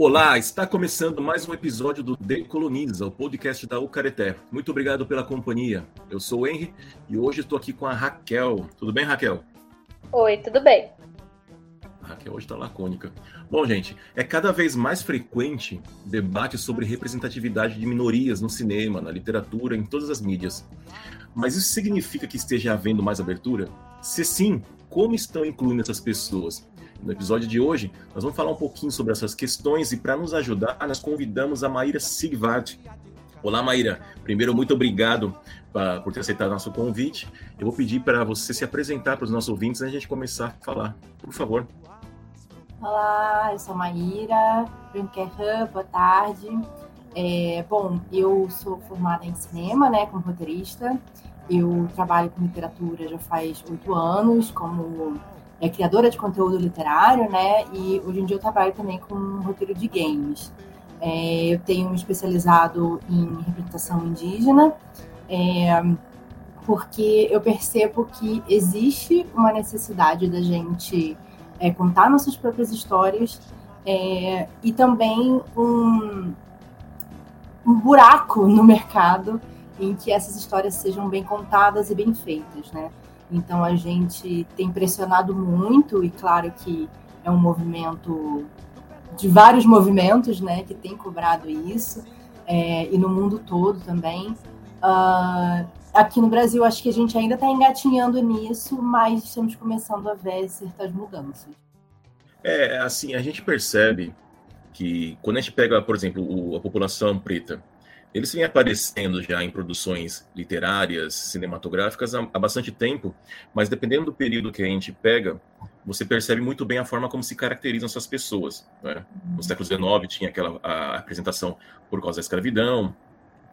Olá, está começando mais um episódio do Decoloniza, o podcast da Ucareté. Muito obrigado pela companhia. Eu sou o Henry e hoje estou aqui com a Raquel. Tudo bem, Raquel? Oi, tudo bem. A Raquel hoje está lacônica. Bom, gente, é cada vez mais frequente debate sobre representatividade de minorias no cinema, na literatura, em todas as mídias. Mas isso significa que esteja havendo mais abertura? Se sim, como estão incluindo essas pessoas? No episódio de hoje, nós vamos falar um pouquinho sobre essas questões e para nos ajudar, nós convidamos a Maíra Sigvart. Olá, Maíra. Primeiro, muito obrigado pra, por ter aceitado nosso convite. Eu vou pedir para você se apresentar para os nossos ouvintes antes de a gente começar a falar. Por favor. Olá, eu sou Maíra Brunkerhan, boa tarde. É, bom, eu sou formada em cinema, né, como roteirista. Eu trabalho com literatura já faz oito anos, como é criadora de conteúdo literário, né? E hoje em dia eu trabalho também com roteiro de games. É, eu tenho me especializado em representação indígena, é, porque eu percebo que existe uma necessidade da gente é, contar nossas próprias histórias é, e também um, um buraco no mercado em que essas histórias sejam bem contadas e bem feitas, né? Então a gente tem pressionado muito, e claro que é um movimento de vários movimentos né, que tem cobrado isso, é, e no mundo todo também. Uh, aqui no Brasil, acho que a gente ainda está engatinhando nisso, mas estamos começando a ver certas mudanças. É, assim, a gente percebe que quando a gente pega, por exemplo, o, a população preta, eles vêm aparecendo já em produções literárias, cinematográficas há, há, bastante tempo, mas dependendo do período que a gente pega, você percebe muito bem a forma como se caracterizam essas pessoas. Né? No século XIX tinha aquela a apresentação por causa da escravidão,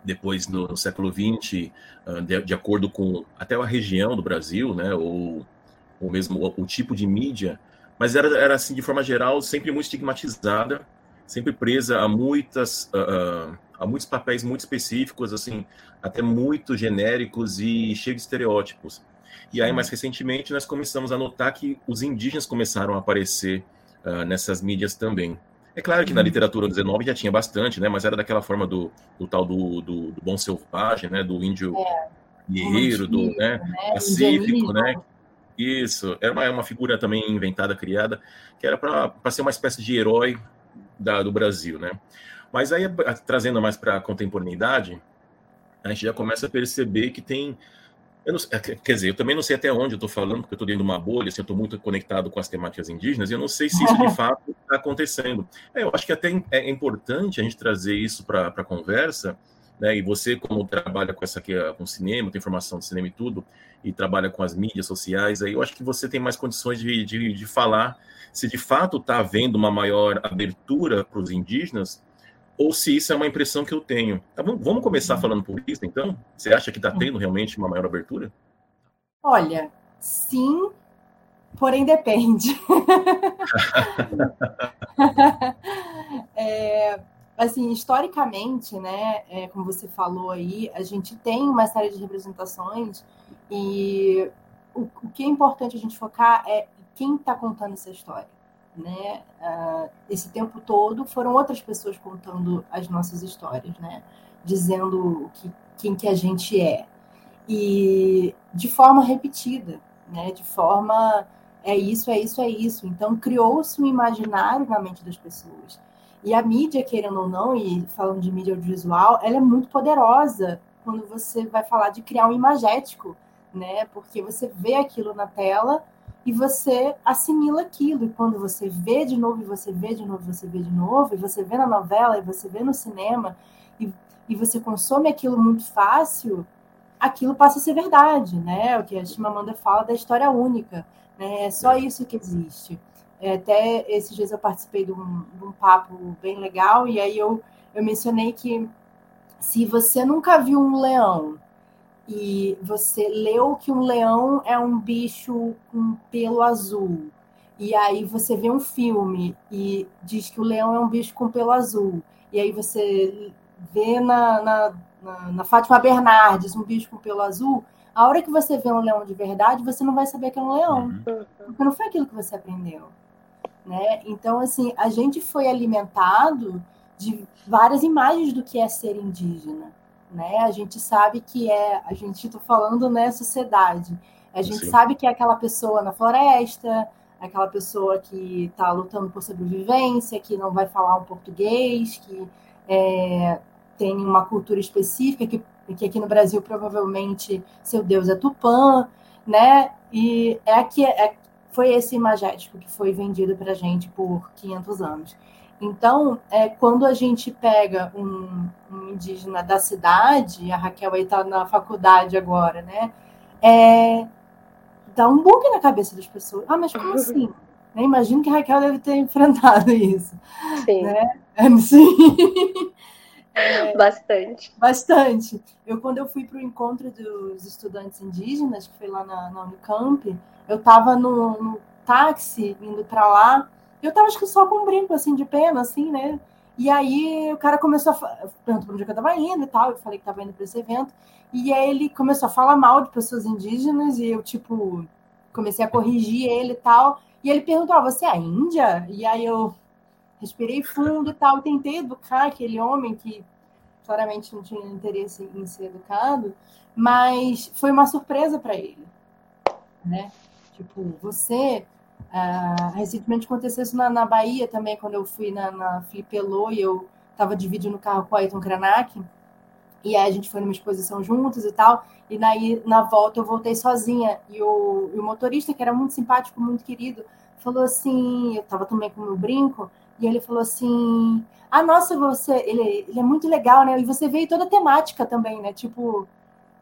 depois no, no século XX, uh, de, de, acordo com até a região do Brasil, né, ou, ou mesmo o, o tipo de mídia, mas era, era assim de forma geral sempre muito estigmatizada, sempre presa a muitas uh, há muitos papéis muito específicos, assim, até muito genéricos e cheios de estereótipos. E aí, mais recentemente, nós começamos a notar que os indígenas começaram a aparecer uh, nessas mídias também. É claro que na uhum. literatura do 19 já tinha bastante, né? Mas era daquela forma do, do tal do, do, do, bom selvagem, né? Do índio é, guerreiro, do né? né? pacífico, né? Isso, era uma, uma figura também inventada, criada, que era para ser uma espécie de herói da, do Brasil, né? Mas aí, trazendo mais para a contemporaneidade, a gente já começa a perceber que tem. Não, quer dizer, eu também não sei até onde eu estou falando, porque eu estou dentro de uma bolha, assim, eu estou muito conectado com as temáticas indígenas, e eu não sei se isso de fato está acontecendo. É, eu acho que até é importante a gente trazer isso para a conversa, né? E você, como trabalha com essa aqui, com cinema, tem formação de cinema e tudo, e trabalha com as mídias sociais, aí eu acho que você tem mais condições de, de, de falar se de fato está havendo uma maior abertura para os indígenas ou se isso é uma impressão que eu tenho. Tá bom? Vamos começar falando por isso, então? Você acha que está tendo realmente uma maior abertura? Olha, sim, porém depende. é, assim, historicamente, né, é, como você falou aí, a gente tem uma série de representações e o, o que é importante a gente focar é quem está contando essa história né? Uh, esse tempo todo foram outras pessoas contando as nossas histórias, né? Dizendo que, quem que a gente é e de forma repetida, né? De forma é isso, é isso, é isso. Então criou-se um imaginário na mente das pessoas. E a mídia, querendo ou não, e falando de mídia audiovisual, ela é muito poderosa quando você vai falar de criar um imagético, né? Porque você vê aquilo na tela e você assimila aquilo. E quando você vê de novo, e você vê de novo, você vê de novo, e você vê na novela, e você vê no cinema, e, e você consome aquilo muito fácil, aquilo passa a ser verdade, né? O que a Chimamanda fala da história única, né? É só isso que existe. É, até esses dias eu participei de um, de um papo bem legal, e aí eu, eu mencionei que se você nunca viu um leão e você leu que um leão é um bicho com pelo azul, e aí você vê um filme e diz que o leão é um bicho com pelo azul, e aí você vê na, na, na, na Fátima Bernardes um bicho com pelo azul, a hora que você vê um leão de verdade, você não vai saber que é um leão, uhum. porque não foi aquilo que você aprendeu. né? Então, assim, a gente foi alimentado de várias imagens do que é ser indígena, né? A gente sabe que é, a gente está falando, né, sociedade. A gente Sim. sabe que é aquela pessoa na floresta, aquela pessoa que está lutando por sobrevivência, que não vai falar um português, que é, tem uma cultura específica, que, que aqui no Brasil provavelmente seu Deus é Tupã, né? E é que é, foi esse imagético que foi vendido para a gente por 500 anos. Então, é, quando a gente pega um, um indígena da cidade, a Raquel aí está na faculdade agora, né? É, dá um bug na cabeça das pessoas. Ah, mas como assim? Né? Imagino que a Raquel deve ter enfrentado isso. Sim. Né? Sim. É, bastante. Bastante. Eu, quando eu fui para o encontro dos estudantes indígenas, que foi lá na, na Unicamp, eu estava no, no, táxi indo para lá, eu estava acho que só com um brinco assim de pena, assim, né? E aí o cara começou a perguntar para onde eu estava indo e tal, eu falei que estava indo para esse evento, e aí ele começou a falar mal de pessoas indígenas, e eu, tipo, comecei a corrigir ele e tal, e ele perguntou, ah, você é índia? E aí eu respirei fundo e tal, tentei educar aquele homem que claramente não tinha interesse em ser educado, mas foi uma surpresa para ele, né? Tipo, você. Uh, recentemente aconteceu isso na, na, Bahia também, quando eu fui na, na Felipe Elô e eu estava dividindo o carro com o Ayrton Krenak. E aí a gente foi numa exposição juntos e tal. E daí, na volta, eu voltei sozinha. E o, e o motorista, que era muito simpático, muito querido, falou assim: eu estava também com o meu brinco. E ele falou assim: Ah, nossa, você, ele, ele é muito legal, né? E você veio toda temática também, né? Tipo,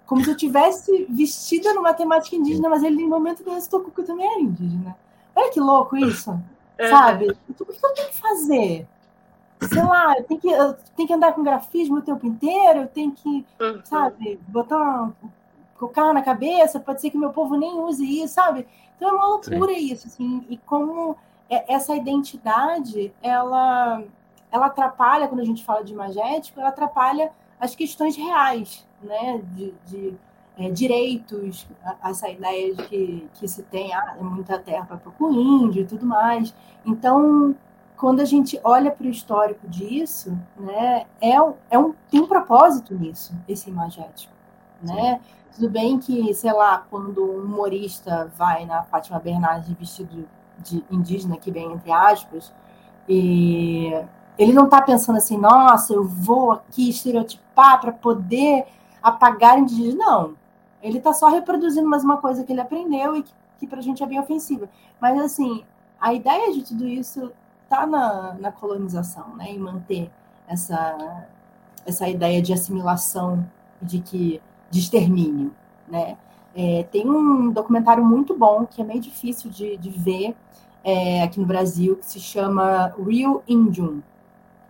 como se eu tivesse vestida numa temática indígena, mas ele, em momento nenhum, tocou que eu também era indígena. Olha que louco isso, é. sabe? O que eu tenho que fazer? Sei lá, eu tenho que, eu tenho que andar com grafismo o tempo inteiro, eu tenho que, uhum. sabe, botar um, colocar na cabeça, pode ser que meu povo nem use isso, sabe? Então é uma loucura Sim. isso, assim, e como é, essa identidade, ela, ela atrapalha, quando a gente fala de imagético, ela atrapalha as questões reais, né, de, de é, direitos, essa ideia de que, que se tem ah, é muita terra para o índio e tudo mais. Então, quando a gente olha para o histórico disso, né, é, é um, tem um propósito nisso, esse imagético. Né? Tudo bem que, sei lá, quando um humorista vai na Fátima Bernardes vestido de indígena, que bem entre aspas, e ele não está pensando assim, nossa, eu vou aqui estereotipar para poder apagar indígena. Não. Ele está só reproduzindo mais uma coisa que ele aprendeu e que, que para a gente é bem ofensiva. Mas, assim, a ideia de tudo isso está na, na colonização, né? Em manter essa, essa ideia de assimilação, de que de extermínio, né? É, tem um documentário muito bom que é meio difícil de, de ver é, aqui no Brasil que se chama Real Indian,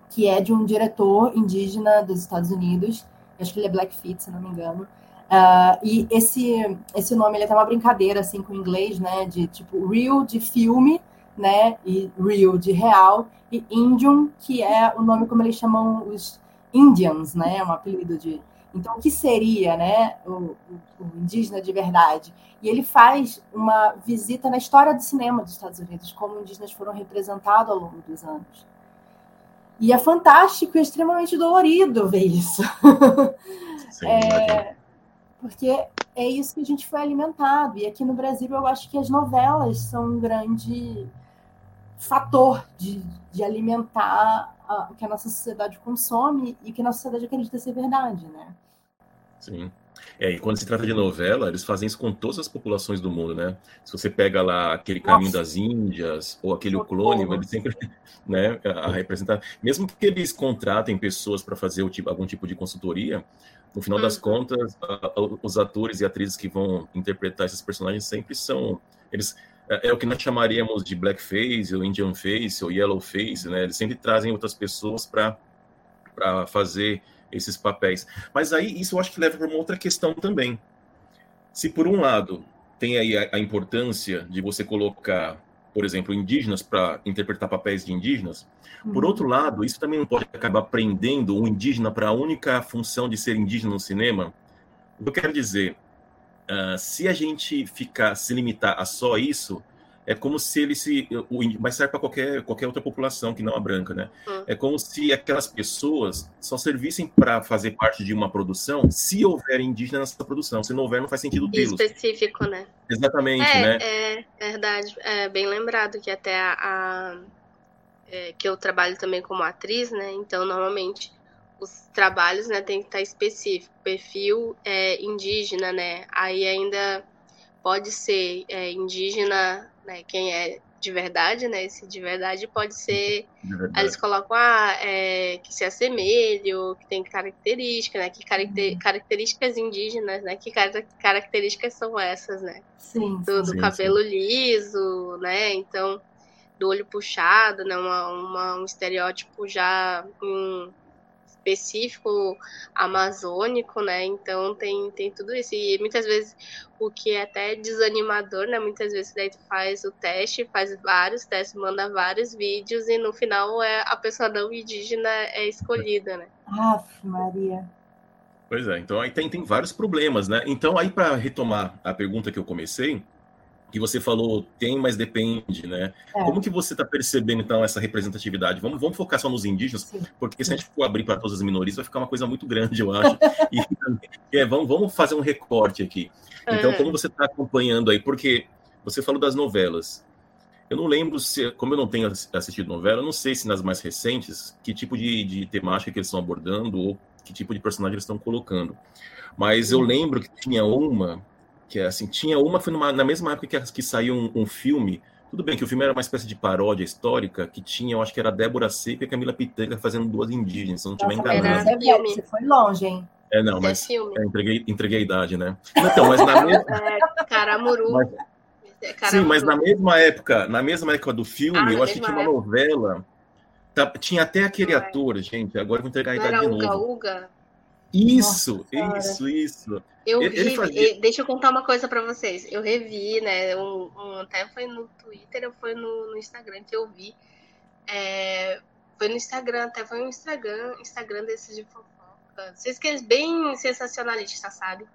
que é de um diretor indígena dos Estados Unidos. Acho que ele é Blackfeet, se não me engano. Uh, e esse esse nome ele é até uma brincadeira assim com o inglês, né? De tipo real de filme, né? E real de real e Indian que é o nome como eles chamam os Indians, né? É um apelido de então, o que seria né, o, o, indígena de verdade? E ele faz uma visita na história do cinema dos Estados Unidos, como indígenas foram representados ao longo dos anos. E é fantástico e extremamente dolorido ver isso. Sim, é, porque é isso que a gente foi alimentado. E aqui no Brasil, eu acho que as novelas são um grande fator de, de alimentar a, o que a nossa sociedade consome e o que a nossa sociedade acredita ser verdade, né? Sim. É, e quando se trata de novela, eles fazem isso com todas as populações do mundo, né? Se você pega lá aquele Caminho Nossa. das Índias ou aquele O Clone, eles sempre, né, a representar, mesmo que eles contratem pessoas para fazer tipo, algum tipo de consultoria, no final das uhum. contas, os atores e atrizes que vão interpretar esses personagens sempre são, eles é, é o que nós chamaríamos de blackface, ou Indian face, ou yellow face, né? Eles sempre trazem outras pessoas para para fazer esses papéis. Mas aí isso eu acho que leva para uma outra questão também. Se por um lado tem aí a, a importância de você colocar, por exemplo, indígenas para interpretar papéis de indígenas, por uhum. outro lado, isso também não pode acabar prendendo um indígena para a única função de ser indígena no cinema. O que eu quero dizer, uh, se a gente ficar se limitar a só isso, é como se ele se. O, mas serve para qualquer, qualquer outra população que não a branca, né? Hum. É como se aquelas pessoas só servissem para fazer parte de uma produção se houver indígena nessa produção. Se não houver, não faz sentido tê-los. Específico, né? Exatamente, é, né? É, é verdade. É bem lembrado que até a. a é, que eu trabalho também como atriz, né? Então, normalmente os trabalhos né, tem que estar específico, perfil é, indígena, né? Aí ainda pode ser é, indígena, né? Quem é de verdade, né? Esse de verdade pode ser. Verdade. Eles colocam ah, é, que se assemelha, ou que tem características, né? Que caracter, uhum. características indígenas, né? Que características são essas, né? Sim, do, do sim, cabelo sim. liso, né? Então, do olho puxado, né? Uma, uma um estereótipo já. Um, específico amazônico, né? Então tem, tem tudo isso. E muitas vezes o que é até desanimador, né? Muitas vezes daí tu faz o teste, faz vários testes, manda vários vídeos e no final é a pessoa não indígena é escolhida, né? Aff, Maria. Pois é, então aí tem, tem vários problemas, né? Então aí para retomar a pergunta que eu comecei, que você falou tem, mas depende, né? É. Como que você está percebendo, então, essa representatividade? Vamos, vamos focar só nos indígenas, Sim. porque se a gente for abrir para todas as minorias, vai ficar uma coisa muito grande, eu acho. e é, vamos, vamos fazer um recorte aqui. Então, é. como você está acompanhando aí? Porque você falou das novelas. Eu não lembro se, como eu não tenho assistido novela, eu não sei se nas mais recentes, que tipo de, de temática que eles estão abordando ou que tipo de personagem eles estão colocando. Mas eu lembro que tinha uma que é assim, tinha uma, foi numa, na mesma época que, que saiu um, um, filme, tudo bem que o filme era uma espécie de paródia histórica, que tinha, eu acho que era Débora Seca e Camila Pitanga fazendo duas indígenas, se não estiver enganado. Você foi longe, hein? É, não, mas é entreguei, entreguei a idade, né? Então, mas na mesma... É, Caramuru. Mas, é, sim, mas na mesma época, na mesma época do filme, ah, eu acho que tinha uma novela, tá, tinha até aquele ator, gente, agora eu vou entregar a idade de novo. Uga, Uga. Isso, Nossa, isso, isso. Eu ele, vi, fazia... deixa eu contar uma coisa para vocês. Eu revi, né? Um, um, até foi no Twitter, foi no, no Instagram que eu vi. É, foi no Instagram, até foi um Instagram, Instagram desses de fofoca. Vocês que é bem sensacionalista, sabe?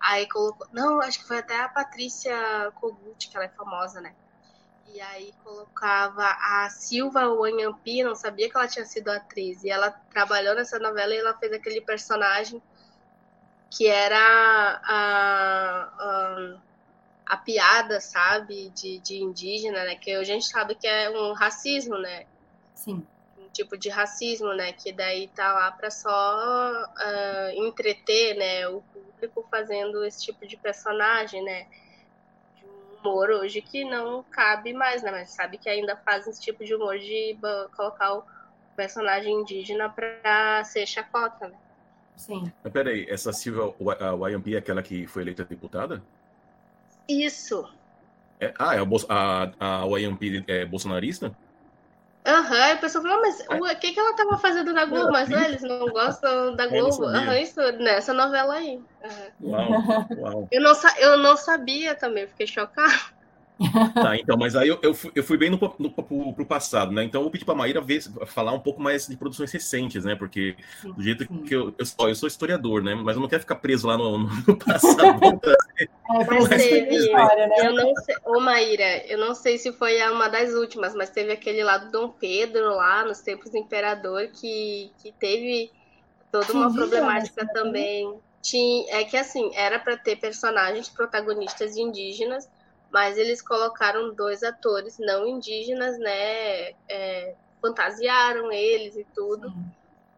Aí colocou. Não, acho que foi até a Patrícia Kogut, que ela é famosa, né? E aí colocava a Silva Wanhampi, não sabia que ela tinha sido atriz. E ela trabalhou nessa novela e ela fez aquele personagem que era a, a, a piada, sabe, de, de indígena, né? Que a gente sabe que é um racismo, né? Sim. Um tipo de racismo, né? Que daí tá lá para só uh, entreter, né? O público fazendo esse tipo de personagem, né? Humor hoje que não cabe mais, né? Mas sabe que ainda fazem esse tipo de humor de colocar o personagem indígena para ser chacota, né? Sim. Mas peraí, essa Silvia YMP é aquela que foi eleita deputada? Isso. É, ah, é a, a, a YMP é bolsonarista? Aham, uhum, a pessoa falou, mas o é. que, que ela tava fazendo na Globo? Mas né, eles não gostam da Globo. Aham, uhum, isso, nessa novela aí. Uhum. Uau, uau. Eu, não, eu não sabia também, fiquei chocada. Tá, então, mas aí eu, eu, fui, eu fui bem no, no, pro, pro passado, né? Então eu vou pedir pra Maíra ver, falar um pouco mais de produções recentes, né? Porque sim, do jeito sim. que eu, eu, sou, eu sou historiador, né? Mas eu não quero ficar preso lá no, no passado. é, mas teve, história, né? Eu não sei, ô Maíra, eu não sei se foi uma das últimas, mas teve aquele lá do Dom Pedro lá, nos tempos do Imperador, que, que teve toda uma problemática também. Tinha, é que assim, era para ter personagens protagonistas indígenas mas eles colocaram dois atores não indígenas, né? É, fantasiaram eles e tudo. Sim.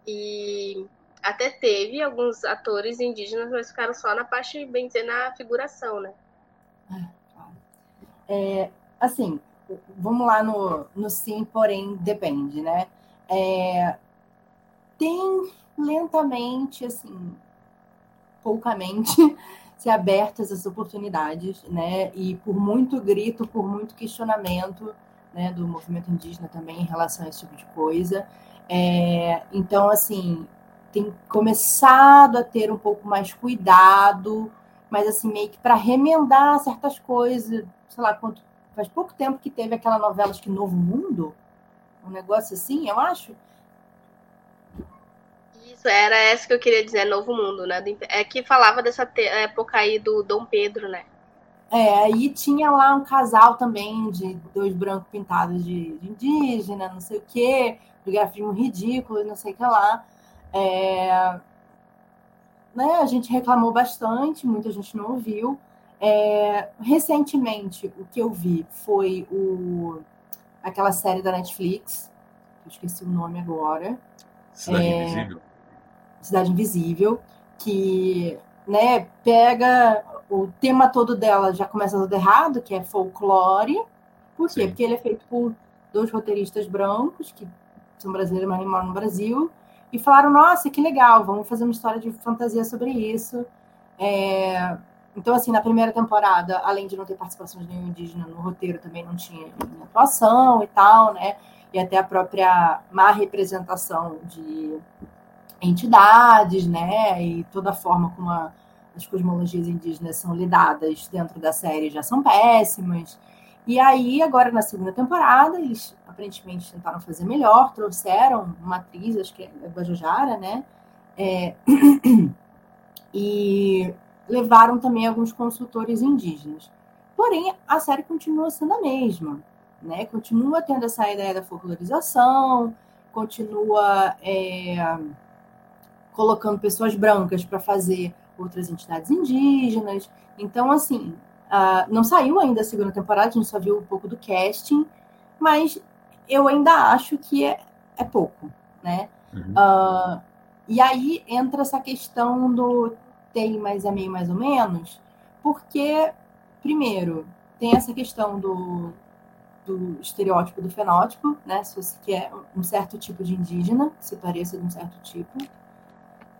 E até teve alguns atores indígenas, mas ficaram só na parte, bem dizer, na figuração, né? É, assim, vamos lá no, no sim, porém depende, né? É, tem lentamente, assim, poucamente, ser abertas essas oportunidades, né? E por muito grito, por muito questionamento, né, do movimento indígena também em relação a esse tipo de coisa. É, então, assim, tem começado a ter um pouco mais cuidado, mas assim meio que para remendar certas coisas, sei lá, quanto faz pouco tempo que teve aquela novela acho que Novo Mundo, um negócio assim, eu acho isso, era essa que eu queria dizer, Novo Mundo, né? É que falava dessa época aí do Dom Pedro, né? É, aí tinha lá um casal também de dois brancos pintados de, de indígena, não sei o quê, do grafismo ridículo, não sei o que lá. É, né, a gente reclamou bastante, muita gente não ouviu. É, recentemente, o que eu vi foi o, aquela série da Netflix, eu esqueci o nome agora. Cidade é, Invisível. Cidade Invisível, que né, pega o tema todo dela, já começa tudo errado, que é folclore. Por quê? Sim. Porque ele é feito por dois roteiristas brancos, que são brasileiros, mas moram no Brasil, e falaram: nossa, que legal, vamos fazer uma história de fantasia sobre isso. É... Então, assim, na primeira temporada, além de não ter participação de nenhum indígena no roteiro, também não tinha atuação e tal, né? E até a própria má representação de entidades, né? E toda a forma como a, as cosmologias indígenas são lidadas dentro da série já são péssimas. E aí, agora na segunda temporada, eles aparentemente tentaram fazer melhor, trouxeram uma atriz, acho que é a Guajajara, né? É... e levaram também alguns consultores indígenas. Porém, a série continua sendo a mesma, né? Continua tendo essa ideia da folclorização, continua é... colocando pessoas brancas para fazer outras entidades indígenas. Então, assim, Uh, não saiu ainda a segunda temporada, a gente só viu um pouco do casting, mas eu ainda acho que é, é pouco, né? Uhum. Uh, e aí entra essa questão do tem, mas é meio mais ou menos, porque, primeiro, tem essa questão do, do estereótipo do fenótipo, né? Se você quer um certo tipo de indígena, se pareça de um certo tipo.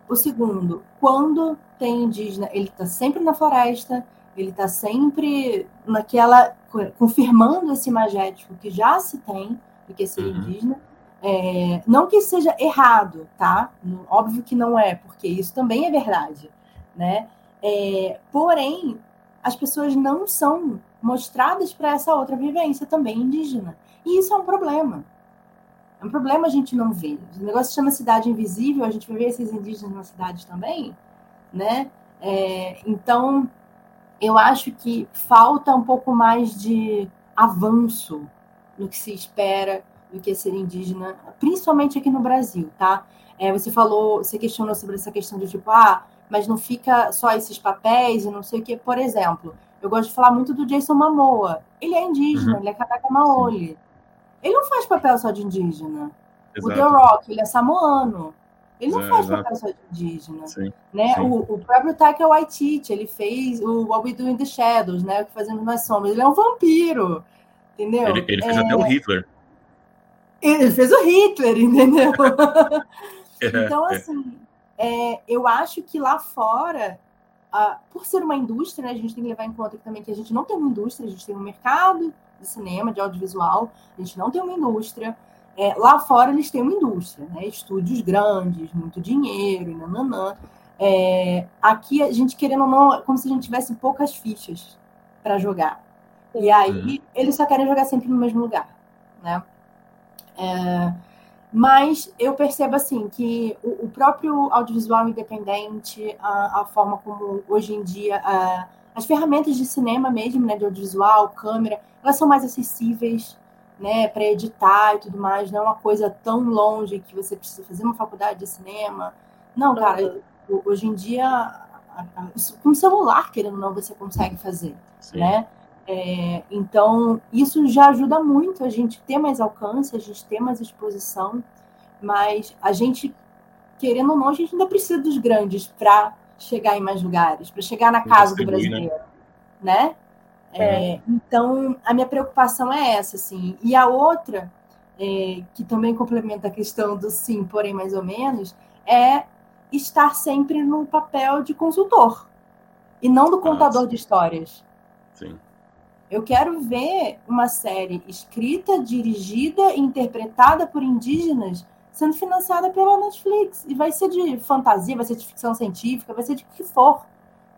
O segundo, quando tem indígena, ele está sempre na floresta, ele está sempre naquela confirmando esse imagético que já se tem do que é ser uhum. indígena. É, não que seja errado, tá? Óbvio que não é, porque isso também é verdade, né? É, porém, as pessoas não são mostradas para essa outra vivência também indígena. E isso é um problema. É um problema a gente não ver. O negócio chama cidade invisível, a gente vai ver esses indígenas na cidade também, né? É, então, eu acho que falta um pouco mais de avanço no que se espera do que é ser indígena, principalmente aqui no Brasil, tá? É, você falou, você questionou sobre essa questão de tipo, ah, mas não fica só esses papéis e não sei o que. Por exemplo, eu gosto de falar muito do Jason Momoa. Ele é indígena, uhum. ele é Kanaka Maoli. Ele não faz papel só de indígena. Exato. O The Rock, ele é samoano. Ele não é, faz papel só de indígena. Sim, né? Sim. O, o próprio Taika Waititi, ele fez o What We Do in the Shadows, né? O que fazemos nas sombras. Ele é um vampiro, entendeu? Ele, ele fez é... até o Hitler. Ele fez o Hitler, entendeu? é, então, é. assim, é, eu acho que lá fora, por ser uma indústria, né, a gente tem que levar em conta também que a gente não tem uma indústria, a gente tem um mercado de cinema, de audiovisual, a gente não tem uma indústria. É, lá fora eles têm uma indústria, né? estúdios grandes, muito dinheiro, e nananã. É, aqui a gente querendo ou não, é como se a gente tivesse poucas fichas para jogar. E aí uhum. eles só querem jogar sempre no mesmo lugar, né? É, mas eu percebo assim que o, o próprio audiovisual independente, a, a, forma como hoje em dia a, as ferramentas de cinema mesmo, né, de audiovisual, câmera, elas são mais acessíveis né, para editar e tudo mais, não é uma coisa tão longe que você precisa fazer uma faculdade de cinema. Não, cara, hoje em dia, com um celular, querendo ou não, você consegue fazer, Sim. né? É, então, isso já ajuda muito a gente ter mais alcance, a gente ter mais exposição, mas a gente, querendo ou não, a gente ainda precisa dos grandes para chegar em mais lugares, para chegar na casa do né? brasileiro, né? É, então, a minha preocupação é essa, assim. E a outra, é, que também complementa a questão do sim, porém mais ou menos, é estar sempre no papel de consultor e não do contador ah, de histórias. Sim. Eu quero ver uma série escrita, dirigida e interpretada por indígenas sendo financiada pela Netflix. E vai ser de fantasia, vai ser de ficção científica, vai ser de que for.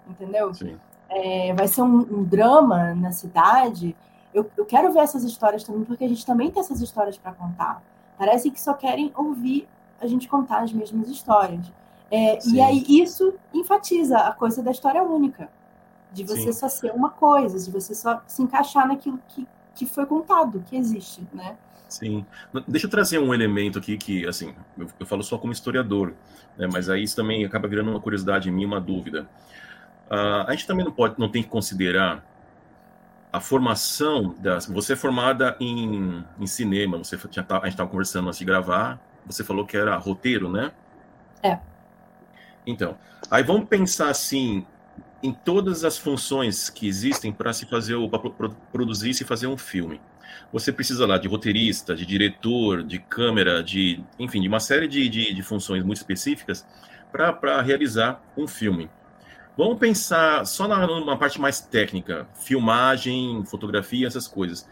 Entendeu? Sim é, vai ser um, um, drama na cidade. Eu, eu quero ver essas histórias também, porque a gente também tem essas histórias para contar. Parece que só querem ouvir a gente contar as mesmas histórias. É, e aí isso enfatiza a coisa da história única. de você Sim. só ser uma coisa, de você só se encaixar naquilo que, que foi contado, que existe, né? Sim. Deixa eu trazer um elemento aqui que, assim, eu, eu falo só como historiador, né, mas aí isso também acaba virando uma curiosidade em mim, uma dúvida. Uh, a gente também não pode, não tem que considerar a formação das. Você é formada em, em cinema, você tinha, a gente estava conversando antes de gravar, você falou que era roteiro, né? É. Então, aí vamos pensar assim em todas as funções que existem para se fazer para produzir e se fazer um filme. Você precisa lá de roteirista, de diretor, de câmera, de enfim, de uma série de, de, de funções muito específicas para realizar um filme. Vamos pensar só na, numa parte mais técnica, filmagem, fotografia, essas coisas.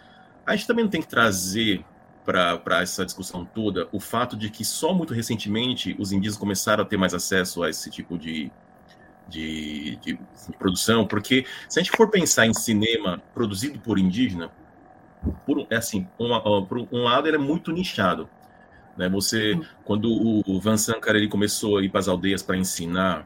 A gente também não tem que trazer para essa discussão toda o fato de que só muito recentemente os indígenas começaram a ter mais acesso a esse tipo de, de, de, de, produção, porque se a gente for pensar em cinema produzido por indígena, por, é assim, uma, por um lado ele é muito nichado. Né? Você, uhum. quando o, Van Sankar ele começou a ir para as aldeias para ensinar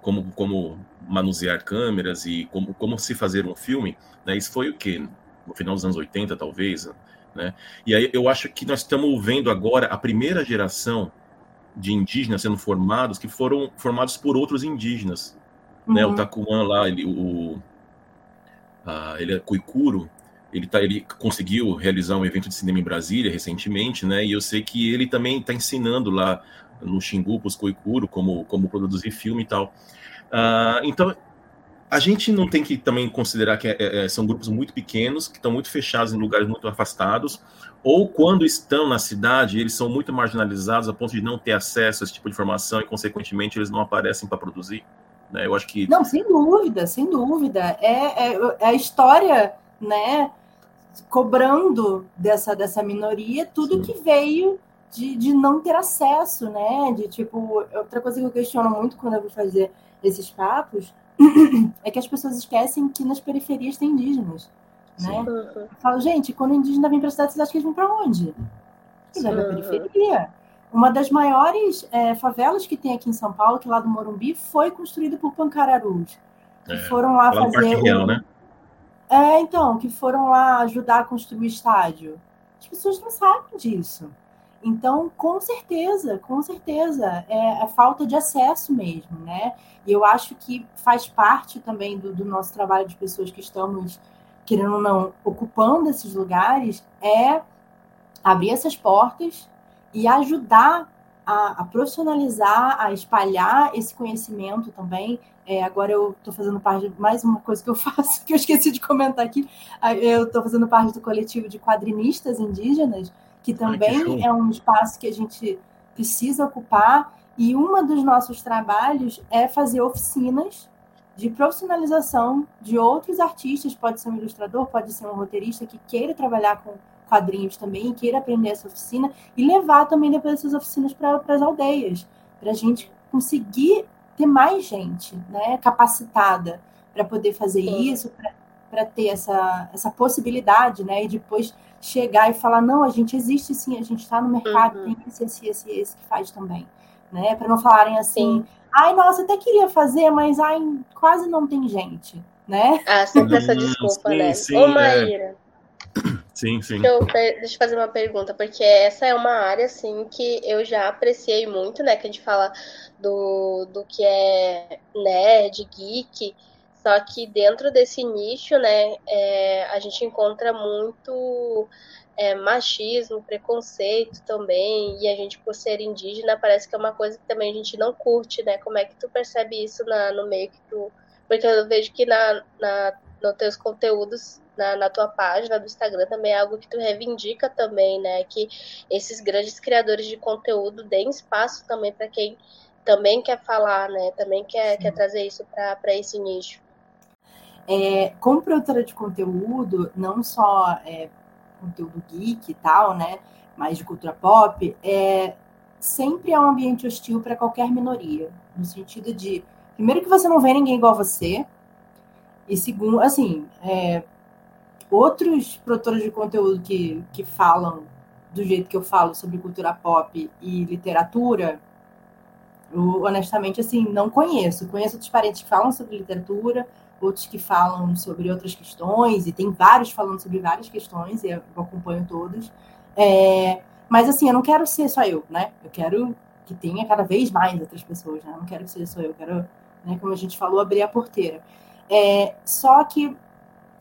como, como manusear câmeras e como, como se fazer um filme, né? isso foi o quê? No final dos anos 80, talvez, né? E aí eu acho que nós estamos vendo agora a primeira geração de indígenas sendo formados que foram formados por outros indígenas. Uhum. Né? O uhum. Tacuan lá, ele, o, a, ele é cuicuro, ele, tá, ele conseguiu realizar um evento de cinema em Brasília recentemente, né? E eu sei que ele também está ensinando lá no Xingu para os Coicuro como, como produzir filme e tal. Uh, então, a gente não tem que também considerar que é, é, são grupos muito pequenos, que estão muito fechados em lugares muito afastados, ou quando estão na cidade, eles são muito marginalizados a ponto de não ter acesso a esse tipo de informação e, consequentemente, eles não aparecem para produzir. Né? Eu acho que. Não, sem dúvida, sem dúvida. É, é, é a história, né? Cobrando dessa, dessa minoria tudo Sim. que veio de, de não ter acesso, né? De tipo, outra coisa que eu questiono muito quando eu vou fazer esses papos é que as pessoas esquecem que nas periferias tem indígenas. Né? Eu falo, gente, quando o indígena vem para a cidade, vocês acham que eles vão para onde? Eles vão para a periferia. Uma das maiores é, favelas que tem aqui em São Paulo, que é lá do Morumbi, foi construída por pancararus. Que é, foram lá fazer. Real, né? É, então, que foram lá ajudar a construir o estádio. As pessoas não sabem disso. Então, com certeza, com certeza, é a falta de acesso mesmo, né? E eu acho que faz parte também do, do nosso trabalho de pessoas que estamos, querendo ou não, ocupando esses lugares, é abrir essas portas e ajudar a, a profissionalizar, a espalhar esse conhecimento também. É, agora eu estou fazendo parte de mais uma coisa que eu faço, que eu esqueci de comentar aqui. Eu estou fazendo parte do coletivo de quadrinistas indígenas, que também Ai, que é um espaço que a gente precisa ocupar. E um dos nossos trabalhos é fazer oficinas de profissionalização de outros artistas, pode ser um ilustrador, pode ser um roteirista que queira trabalhar com quadrinhos também, queira aprender essa oficina e levar também depois essas oficinas para as aldeias, para a gente conseguir ter mais gente né, capacitada para poder fazer Sim. isso, para ter essa, essa possibilidade, né? E depois chegar e falar, não, a gente existe sim, a gente está no mercado, uhum. tem esse, esse, esse, esse que faz também. Né? Para não falarem assim, sim. ai, nossa, até queria fazer, mas ai, quase não tem gente, né? Ah, sempre essa desculpa, sim, né? Sim, Ô, é. Maíra. É... Sim, sim. Deixa eu, deixa eu fazer uma pergunta, porque essa é uma área, assim, que eu já apreciei muito, né? Que a gente fala do, do que é nerd, geek, só que dentro desse nicho, né, é, a gente encontra muito é, machismo, preconceito também, e a gente, por ser indígena, parece que é uma coisa que também a gente não curte, né? Como é que tu percebe isso na, no meio que tu. Porque eu vejo que na, na, nos teus conteúdos, na, na tua página do Instagram, também é algo que tu reivindica também, né? Que esses grandes criadores de conteúdo deem espaço também para quem também quer falar, né? Também quer, quer trazer isso para esse nicho. É, como produtora de conteúdo, não só é, conteúdo geek e tal, né, mas de cultura pop, é, sempre é um ambiente hostil para qualquer minoria, no sentido de, primeiro que você não vê ninguém igual a você, e segundo, assim, é, outros produtores de conteúdo que, que falam do jeito que eu falo sobre cultura pop e literatura, eu honestamente, assim, não conheço. Conheço outros parentes que falam sobre literatura, outros que falam sobre outras questões, e tem vários falando sobre várias questões, e eu acompanho todos. É, mas assim, eu não quero ser só eu, né? Eu quero que tenha cada vez mais outras pessoas, né? Eu não quero que seja só eu, eu quero, né, como a gente falou, abrir a porteira. É, só que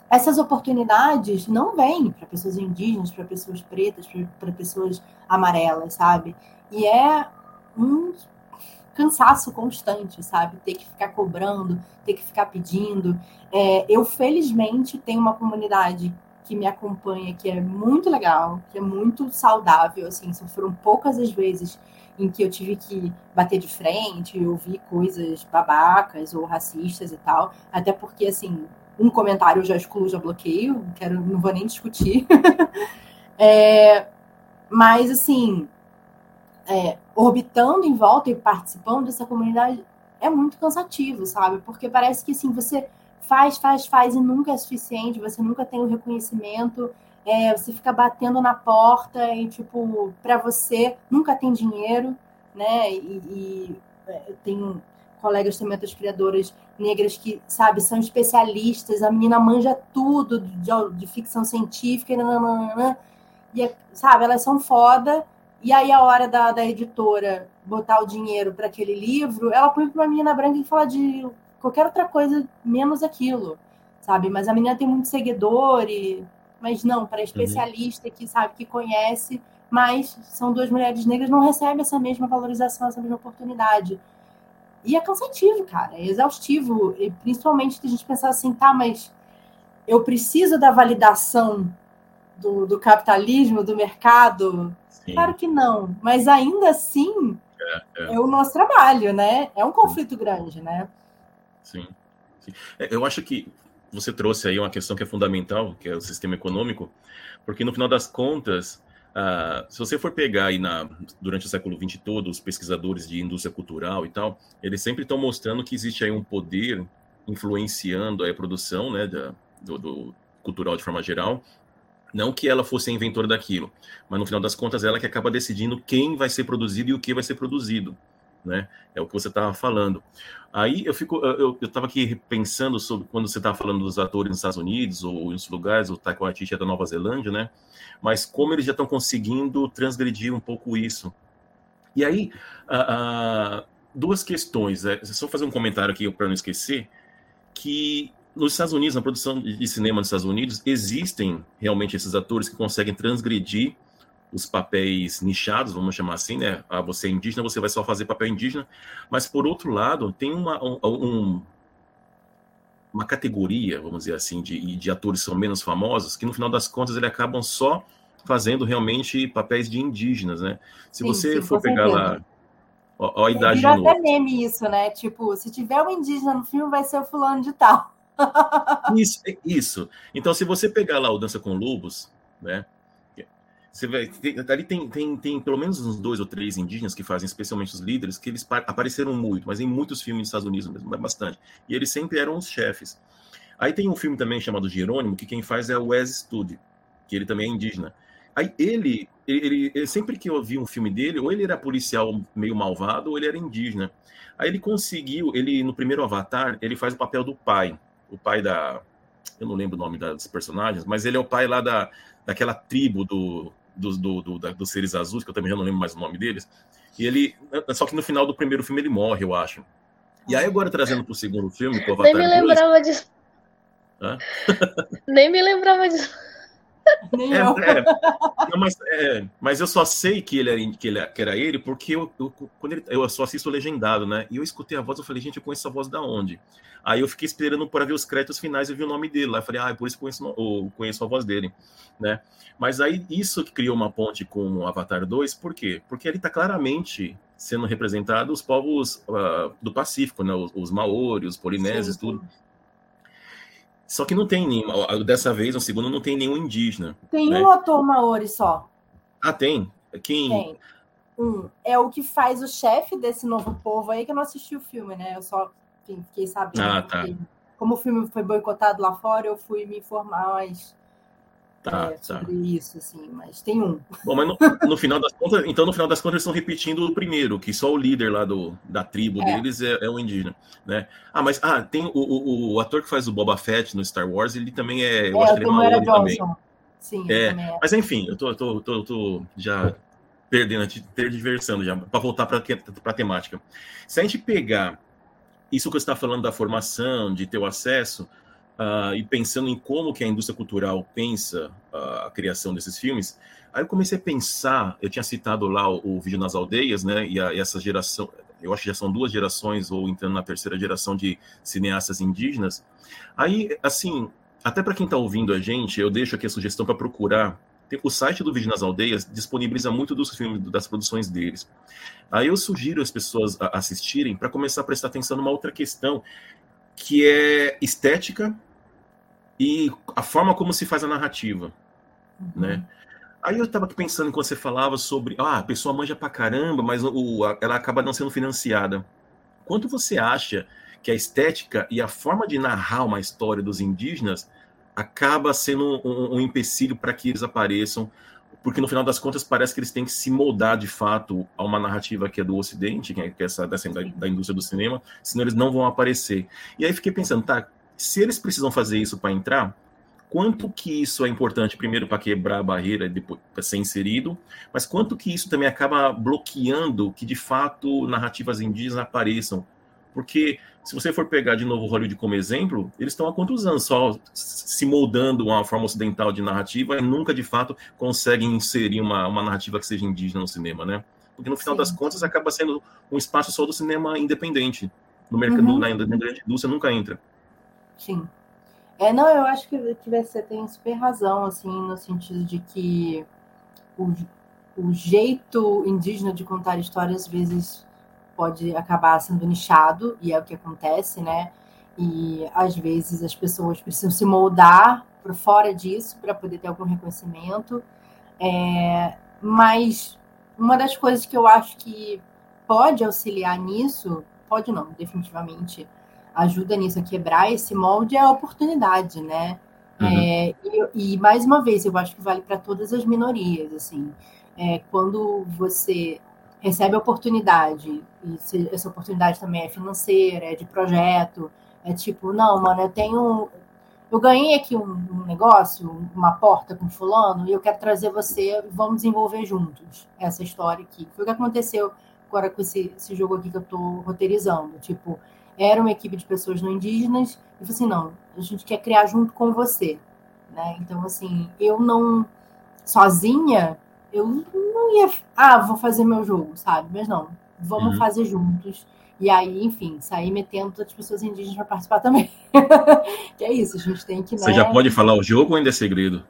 essas oportunidades não vêm para pessoas indígenas, para pessoas pretas, para pessoas amarelas, sabe? E é um cansaço constante, sabe? Ter que ficar cobrando, ter que ficar pedindo. É, eu, felizmente, tenho uma comunidade que me acompanha que é muito legal, que é muito saudável, assim, foram poucas as vezes em que eu tive que bater de frente, ouvir coisas babacas ou racistas e tal, até porque, assim, um comentário eu já excluo, já bloqueio, quero, não vou nem discutir. é, mas, assim, é, orbitando em volta e participando dessa comunidade é muito cansativo, sabe? Porque parece que, assim, você faz, faz, faz e nunca é suficiente, você nunca tem o reconhecimento, é, você fica batendo na porta e, tipo, para você nunca tem dinheiro, né? E, e é, tem colegas também, outras criadoras negras que, sabe, são especialistas, a menina manja tudo de, de ficção científica, nananana, e, sabe, elas são foda, e aí a hora da, da editora botar o dinheiro para aquele livro, ela põe para uma menina branca e fala de qualquer outra coisa menos aquilo, sabe? Mas a menina tem muito seguidor, e... mas não, para especialista que sabe, que conhece, mas são duas mulheres negras, não recebe essa mesma valorização, essa mesma oportunidade. E é cansativo, cara, é exaustivo. E principalmente se a gente pensar assim, tá, mas eu preciso da validação do, do capitalismo, do mercado? Sim. Claro que não. Mas ainda assim é, é. é, o nosso trabalho, né? É um conflito grande, né? Sim. Sim. É, eu acho que você trouxe aí uma questão que é fundamental, que é o sistema econômico, porque no final das contas, Uh, se você for pegar aí na, durante o século XX todo, os pesquisadores de indústria cultural e tal, eles sempre estão mostrando que existe aí um poder influenciando a produção né, da, do, do, cultural de forma geral. Não que ela fosse a inventora daquilo, mas no final das contas ela que acaba decidindo quem vai ser produzido e o que vai ser produzido. Né? É o que você estava falando. Aí eu fico, eu estava aqui pensando sobre quando você estava falando dos atores nos Estados Unidos ou em outros lugares, o Taika Waititi é da Nova Zelândia, né? mas como eles já estão conseguindo transgredir um pouco isso. E aí, duas questões. É, só fazer um comentário aqui para não esquecer, que nos Estados Unidos, na produção de cinema nos Estados Unidos, existem realmente esses atores que conseguem transgredir os papéis nichados, vamos chamar assim, né? Ah, você é indígena, você vai só fazer papel indígena. Mas, por outro lado, tem uma, um, um uma categoria, vamos dizer assim, de, de atores que são menos famosos, que no final das contas eles acabam só fazendo realmente papéis de indígenas, né? Se sim, você for pegar lá ó, ó a idade Virou de até meme isso, né? Tipo, se tiver um indígena no filme, vai ser o fulano de tal. Isso, é isso. Então, se você pegar lá o Dança com Lobos, né? Você vai, tem, ali tem, tem, tem pelo menos uns dois ou três indígenas que fazem, especialmente os líderes, que eles apareceram muito, mas em muitos filmes dos Estados Unidos mesmo, bastante. E eles sempre eram os chefes. Aí tem um filme também chamado Jerônimo, que quem faz é o Wes Studi, que ele também é indígena. Aí ele, ele, ele, sempre que eu vi um filme dele, ou ele era policial meio malvado, ou ele era indígena. Aí ele conseguiu, ele no primeiro Avatar, ele faz o papel do pai, o pai da, eu não lembro o nome das personagens, mas ele é o pai lá da, daquela tribo do, do, do, do da, dos seres azuis, que eu também já não lembro mais o nome deles. E ele. Só que no final do primeiro filme ele morre, eu acho. E aí, agora trazendo para o segundo filme, o Avatar Nem me lembrava 2, disso. Nem me lembrava disso. Nem é, eu. É, não, mas, é, mas eu só sei que ele era, que ele, que era ele porque eu, eu, quando ele, eu só assisto legendado, né? E eu escutei a voz, eu falei, gente, eu conheço a voz da onde? Aí eu fiquei esperando para ver os créditos finais e vi o nome dele lá. Eu falei, ah, é por isso que eu conheço, eu conheço a voz dele, né? Mas aí isso que criou uma ponte com o Avatar 2, por quê? Porque ele está claramente sendo representado os povos uh, do Pacífico, né? Os, os Maori, os polinésios, tudo. Só que não tem nenhum. Dessa vez, no segundo, não tem nenhum indígena. Tem né? um ator Maori só. Ah, tem? Quem? Tem. Um. É o que faz o chefe desse novo povo aí, que eu não assisti o filme, né? Eu só enfim, fiquei sabendo. Ah, tá. como o filme foi boicotado lá fora, eu fui me informar, mas tá, é, sobre tá. isso, assim, mas tem um. Bom, mas no, no, final das contas, então no final das contas eles estão repetindo o primeiro, que só o líder lá do, da tribo é. deles é, é, o indígena, né? Ah, mas ah, tem o, o, o, ator que faz o Boba Fett no Star Wars, ele também é, eu é, acho que ele é Maori também. Sim, é, é, mas enfim, eu tô, tô, tô, tô já perdendo, ter diversando já, para voltar para a temática. Se a gente pegar isso que você está falando da formação, de ter o acesso, uh, e pensando em como que a indústria cultural pensa uh, a criação desses filmes, aí eu comecei a pensar, eu tinha citado lá o, o vídeo nas aldeias, né, e, a, e, essa geração, eu acho que já são duas gerações, ou entrando na terceira geração de cineastas indígenas, aí, assim, até para quem está ouvindo a gente, eu deixo aqui a sugestão para procurar o site do Vídeo nas Aldeias disponibiliza muito dos filmes, das produções deles. Aí eu sugiro as pessoas assistirem para começar a prestar atenção numa outra questão, que é estética e a forma como se faz a narrativa, uhum. né? Aí eu estava pensando enquanto você falava sobre, ah, a pessoa manja pra caramba, mas o, a, ela acaba não sendo financiada. Quanto você acha que a estética e a forma de narrar uma história dos indígenas acaba sendo um, um empecilho para que eles apareçam, porque no final das contas parece que eles têm que se moldar de fato a uma narrativa que é do Ocidente, que é essa da, da indústria do cinema, senão eles não vão aparecer. E aí fiquei pensando, tá, se eles precisam fazer isso para entrar, quanto que isso é importante, primeiro, para quebrar a barreira depois para ser inserido, mas quanto que isso também acaba bloqueando que, de fato, narrativas indígenas apareçam. Porque, se você for pegar de novo Hollywood como exemplo, eles estão há quantos anos só se moldando uma forma ocidental de narrativa e nunca, de fato, conseguem inserir uma, uma narrativa que seja indígena no cinema, né? Porque, no final Sim. das contas, acaba sendo um espaço só do cinema independente. No mercado, uhum. na, na grande indústria, nunca entra. Sim. É, não, eu acho que, que você tem super razão, assim, no sentido de que o, o jeito indígena de contar histórias, às vezes, pode acabar sendo nichado, e é o que acontece, né? E, às vezes, as pessoas precisam se moldar por fora disso para poder ter algum reconhecimento. É, mas uma das coisas que eu acho que pode auxiliar nisso, pode não, definitivamente, ajuda nisso a quebrar esse molde é a oportunidade, né? Uhum. É, e, e, mais uma vez, eu acho que vale para todas as minorias, assim. É, quando você recebe oportunidade, e se, essa oportunidade também é financeira, é de projeto, é tipo, não, mano, eu tenho. Eu ganhei aqui um, um negócio, uma porta com fulano, e eu quero trazer você, vamos desenvolver juntos essa história aqui. Foi o que aconteceu agora com esse, esse jogo aqui que eu estou roteirizando. Tipo, era uma equipe de pessoas não indígenas, e falei assim, não, a gente quer criar junto com você. Né? Então, assim, eu não, sozinha, eu não ia, ah, vou fazer meu jogo, sabe? Mas não, vamos uhum. fazer juntos. E aí, enfim, sair metendo todas as pessoas indígenas para participar também. que é isso, a gente tem que. Você né? já pode falar o jogo ou ainda é segredo?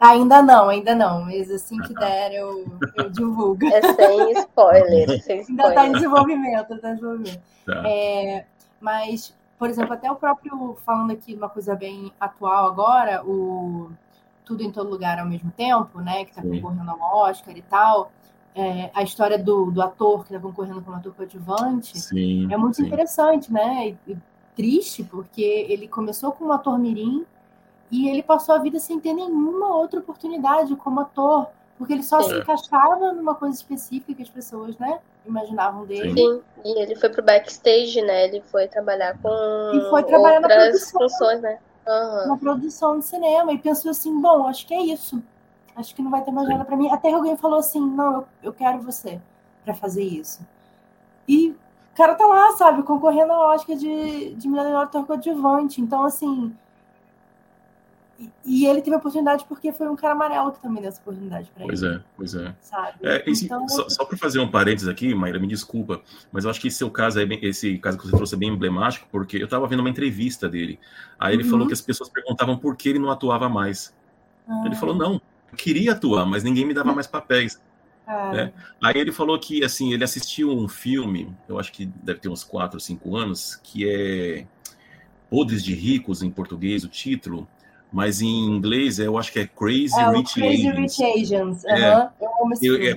Ainda não, ainda não. Mas assim que der, eu, eu divulgo. É sem spoiler. Sem spoiler. Ainda está em desenvolvimento, está em desenvolvimento. Tá. É, mas, por exemplo, até o próprio, falando aqui uma coisa bem atual agora, o Tudo em Todo Lugar ao mesmo tempo, né? Que está concorrendo ao Oscar e tal. É, a história do, do ator que está concorrendo como ator coadjuvante sim, é muito sim. interessante, né? E, e triste, porque ele começou como ator mirim e ele passou a vida sem ter nenhuma outra oportunidade como ator, porque ele só Sim. se encaixava numa coisa específica que as pessoas, né, imaginavam dele. Sim, e ele foi pro backstage, né? Ele foi trabalhar com e foi trabalhar outras funções, né? Uhum. Na produção de cinema e pensou assim, bom, acho que é isso. Acho que não vai ter mais nada para mim. Até que alguém falou assim, não, eu, eu quero você para fazer isso. E o cara tá lá, sabe, concorrendo ao Oscar de, de melhor ator coadjuvante. Então, assim, e ele teve a oportunidade porque foi um cara amarelo que também deu essa oportunidade para ele. Pois é, pois é. Sabe? é esse, então, só, só para fazer um parênteses aqui, Maíra, me desculpa, mas eu acho que esse seu caso, é bem, esse caso que você trouxe é bem emblemático, porque eu estava vendo uma entrevista dele. Aí ele uhum. falou que as pessoas perguntavam por que ele não atuava mais. Ah. Ele falou, não, eu queria atuar, mas ninguém me dava mais papéis. Ah. Né? Aí ele falou que assim, ele assistiu um filme, eu acho que deve ter uns 4 ou 5 anos, que é Podres de Ricos, em português, o título mas em inglês eu acho que é Crazy é, Rich Crazy Asians. Rich Asians. Uhum. É, eu é, é,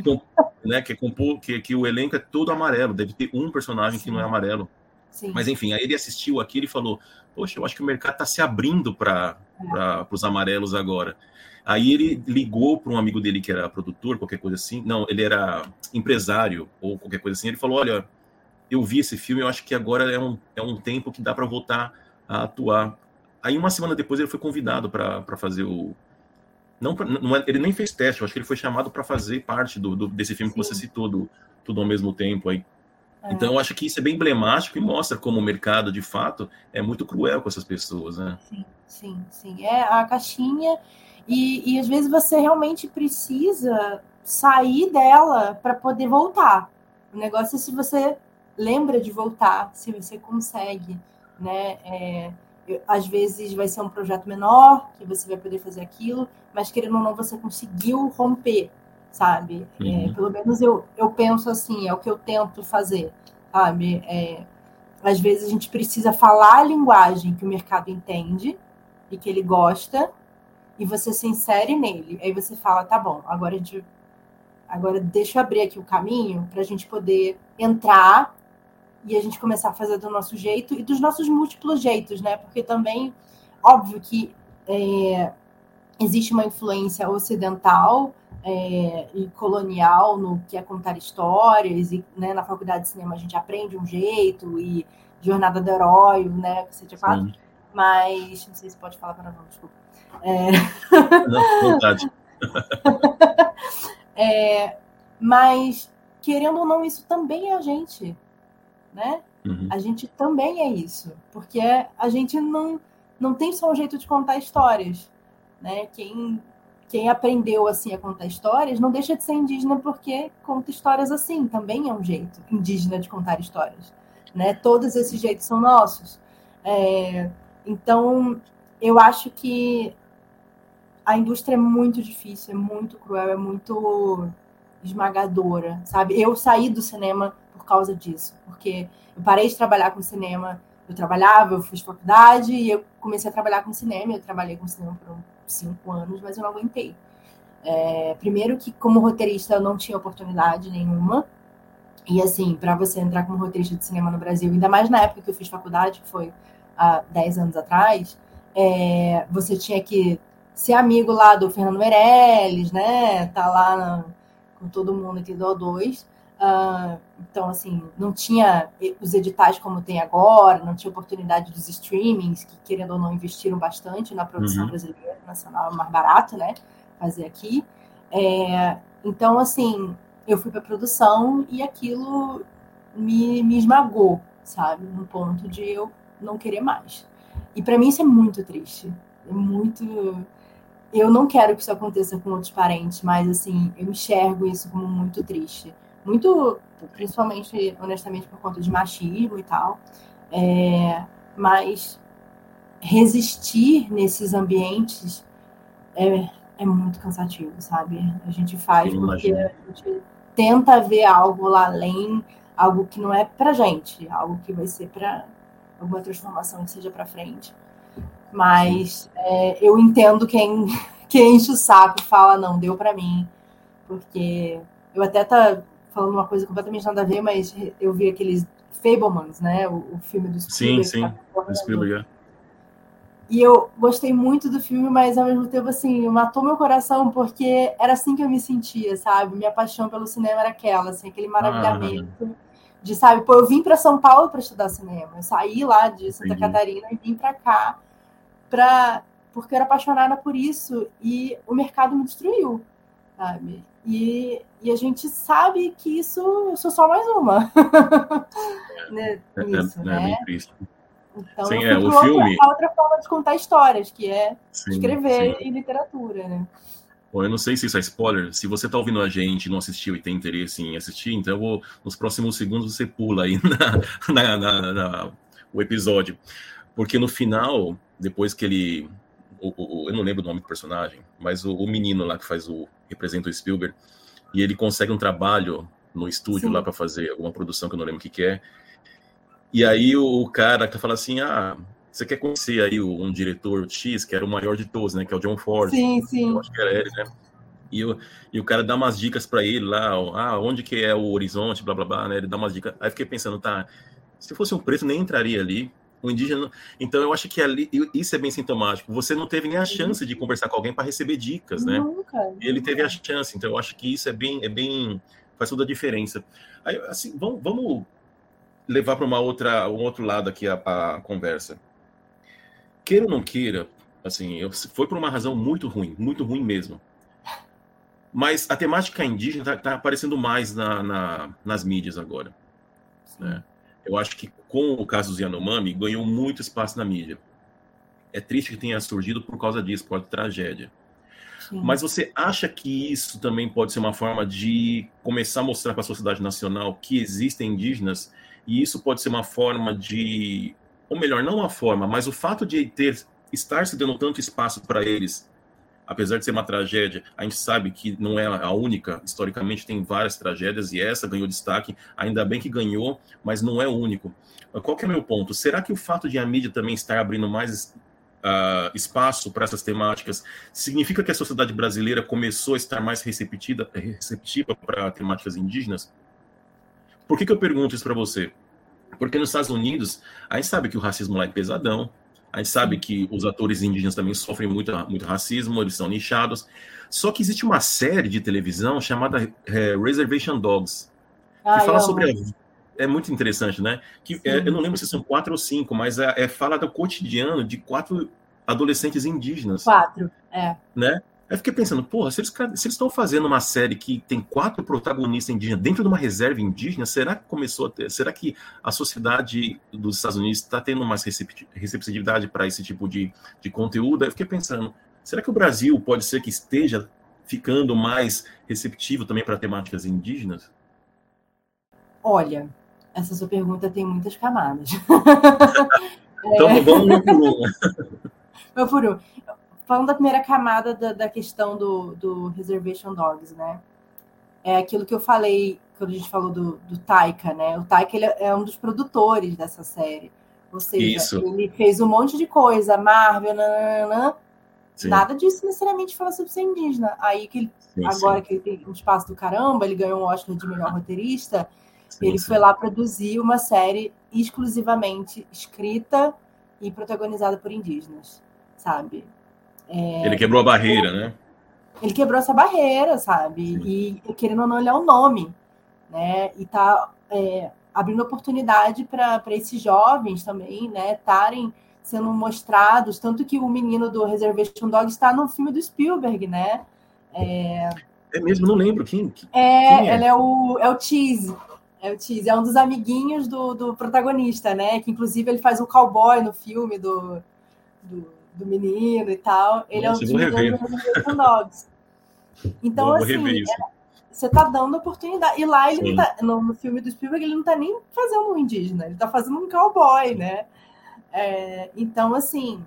né, que, é compor, que, que o elenco é todo amarelo, deve ter um personagem Sim. que não é amarelo. Sim. Mas enfim, aí ele assistiu aquilo e falou: Poxa, eu acho que o mercado está se abrindo para é. os amarelos agora. Aí ele ligou para um amigo dele que era produtor, qualquer coisa assim. Não, ele era empresário ou qualquer coisa assim. Ele falou: Olha, eu vi esse filme, eu acho que agora é um, é um tempo que dá para voltar a atuar. Aí uma semana depois ele foi convidado para fazer o. Não, não, é, ele nem fez teste, eu acho que ele foi chamado para fazer parte do, do, desse filme Sim. que você citou, do Tudo ao mesmo tempo aí. É. Então eu acho que isso é bem emblemático e mostra como o mercado, de fato, é muito cruel com essas pessoas, né? Sim, sim, sim. É a caixinha e, e às vezes você realmente precisa sair dela para poder voltar. O negócio é se você lembra de voltar, se você consegue, né? É, às vezes vai ser um projeto menor, que você vai poder fazer aquilo, mas querendo ou não, você conseguiu romper, sabe? É, uhum. É, pelo menos eu, eu penso assim, é o que eu tento fazer, sabe? É, às vezes a gente precisa falar a linguagem que o mercado entende e que ele gosta, e você se insere nele. Aí você fala, tá bom, agora a gente. Agora deixa eu abrir aqui o caminho para a gente poder entrar e a gente começar a fazer do nosso jeito e dos nossos múltiplos jeitos, né? Porque também, óbvio que é, existe uma influência ocidental é, e colonial no que é contar histórias, e né, na faculdade de cinema a gente aprende um jeito, e Jornada do Herói, né? Você tinha falado. Mas, não sei se pode falar para não, desculpa. É... Não, vontade. é, mas, querendo ou não, isso também é a gente, né? Uhum. A gente também é isso, porque a gente não, não tem só um jeito de contar histórias, né? Quem, quem aprendeu assim a contar histórias não deixa de ser indígena porque conta histórias assim, também é um jeito indígena de contar histórias, né? Todos esses jeitos são nossos. É, então, eu acho que a indústria é muito difícil, é muito cruel, é muito esmagadora, sabe? Eu saí do cinema por causa disso, porque eu parei de trabalhar com cinema, eu trabalhava, eu fiz faculdade e eu comecei a trabalhar com cinema, eu trabalhei com cinema por cinco anos, mas eu não aguentei. É, primeiro que como roteirista eu não tinha oportunidade nenhuma, e assim, para você entrar como roteirista de cinema no Brasil, ainda mais na época que eu fiz faculdade, que foi há 10 anos atrás, é, você tinha que ser amigo lá do Fernando Meirelles, né? Tá lá na, com todo mundo aqui do O2. Uh, ah, então, assim, não tinha os editais como tem agora, não tinha oportunidade dos streamings, que querendo ou não investiram bastante na produção uhum. brasileira, nacional, mais barato, né? Fazer aqui. É, então, assim, eu fui para produção e aquilo me, me esmagou, sabe? No ponto de eu não querer mais. E para mim isso é muito triste. É muito eu não quero que isso aconteça com outros parentes, mas assim, eu enxergo isso como muito triste. Muito, principalmente, honestamente, por conta de machismo e tal. É, mas resistir nesses ambientes é, é muito cansativo, sabe? A gente faz porque a gente tenta ver algo lá além, algo que não é pra gente, algo que vai ser para alguma transformação que seja para frente. Mas é, eu entendo quem, quem enche o saco e fala, não, deu para mim. Porque eu até tá falando uma coisa completamente nada a ver, mas eu vi aqueles Fablemans, né? O, o filme do Spielberg. Sim, sim, tá Spielberg, é. E eu gostei muito do filme, mas ao mesmo tempo, assim, matou meu coração, porque era assim que eu me sentia, sabe? Minha paixão pelo cinema era aquela, assim, aquele maravilhamento. Ah, de, sabe, pô, eu vim para São Paulo para estudar cinema. Eu saí lá de Santa. Catarina e vim para cá para porque eu era apaixonada por isso e o mercado me destruiu, sabe? E, e a gente sabe que isso eu sou só mais uma. né, é, nisso, é, né? É então, sim, é, o filme... outra, outra forma de contar histórias, que é sim, escrever sim. em literatura, né? Bom, eu não sei se isso é spoiler. Se você está ouvindo a gente e não assistiu e tem interesse em assistir, então eu vou, nos próximos segundos você pula aí na, na, na, na o episódio. Porque no final, depois que ele. O, o, eu não lembro o nome do personagem, mas o, o, menino lá que faz o. representa o Spielberg, e ele consegue um trabalho no estúdio Sim. lá para fazer alguma produção que eu não lembro o que, que é. E aí o, cara que fala assim: ah, você quer conhecer aí um diretor X, que era o maior de todos, né? Que é o John Ford. Sim, sim. Eu acho que era ele, né? E, o, e o cara dá umas dicas para ele lá, ah, onde que é o horizonte, blá blá blá, né? Ele dá umas dicas. Aí fiquei pensando, tá, Se fosse um preto, nem entraria ali. O indígena. Então, eu acho que ali, isso é bem sintomático. Você não teve nem a chance de conversar com alguém para receber dicas, né? Nunca. Ele teve a chance. Então, eu acho que isso é bem, é bem faz toda a diferença. Aí, assim, vamos, vamos levar para uma outra, um outro lado aqui a, a, conversa. Queira ou não queira, assim, eu, foi por uma razão muito ruim, muito ruim mesmo. Mas a temática indígena está tá aparecendo mais na, na, nas mídias agora. Né? Eu acho que com o caso do Yanomami ganhou muito espaço na mídia. É triste que tenha surgido por causa disso, por causa tragédia. Sim. Mas você acha que isso também pode ser uma forma de começar a mostrar para a sociedade nacional que existem indígenas e isso pode ser uma forma de, ou melhor, não uma forma, mas o fato de ter estar se dando tanto espaço para eles apesar de ser uma tragédia, a gente sabe que não é a única, historicamente tem várias tragédias e essa ganhou destaque, ainda bem que ganhou, mas não é o único. Qual que é o meu ponto? Será que o fato de a mídia também estar abrindo mais uh, espaço para essas temáticas significa que a sociedade brasileira começou a estar mais receptiva, receptiva para temáticas indígenas? Por que, que eu pergunto isso para você? Porque nos Estados Unidos, a gente sabe que o racismo lá é pesadão, a gente sabe que os atores indígenas também sofrem muito, muito racismo, eles são nichados. Só que existe uma série de televisão chamada é, Reservation Dogs, que ah, fala sobre a, é muito interessante, né? Que é, eu não lembro se são quatro ou cinco, mas é, é fala do cotidiano de quatro adolescentes indígenas. Quatro, é. Né? Aí fiquei pensando, porra, se eles, estão fazendo uma série que tem quatro protagonistas indígenas dentro de uma reserva indígena, será que começou a ter, será que a sociedade dos Estados Unidos está tendo mais receptividade para esse tipo de, de conteúdo? Aí eu fiquei pensando, será que o Brasil pode ser que esteja ficando mais receptivo também para temáticas indígenas? Olha, essa sua pergunta tem muitas camadas. então é... vamos por uma. Vamos por um falando da primeira camada da, da questão do, do Reservation Dogs, né? É aquilo que eu falei quando a gente falou do, do Taika, né? O Taika ele é um dos produtores dessa série. Ou seja, Isso. ele fez um monte de coisa, Marvel, nananana, nada disso necessariamente fala sobre ser indígena. Aí que ele, sim, agora sim. que ele tem um espaço do caramba, ele ganhou um Oscar de melhor roteirista, ele foi lá produzir uma série exclusivamente escrita e protagonizada por indígenas, sabe? É, ele quebrou a barreira, né? Ele quebrou essa barreira, sabe? Sim. E querendo ou não, ele é o um nome, né? E tá é, abrindo oportunidade para esses jovens também, né? Estarem sendo mostrados, tanto que o menino do Reservation Dog está no filme do Spielberg, né? É, é mesmo, não lembro quem. É, quem é? ele é o, é o Cheese. É o Cheese, é um dos amiguinhos do, do protagonista, né? Que inclusive ele faz o cowboy no filme do, do do menino e tal. Ele Nossa, é um dos do Dogs. Então, vou assim, é, você tá dando oportunidade. E lá ele tá, no, no, filme do Spielberg, ele não tá nem fazendo um indígena, ele tá fazendo um cowboy, né? É, então, assim,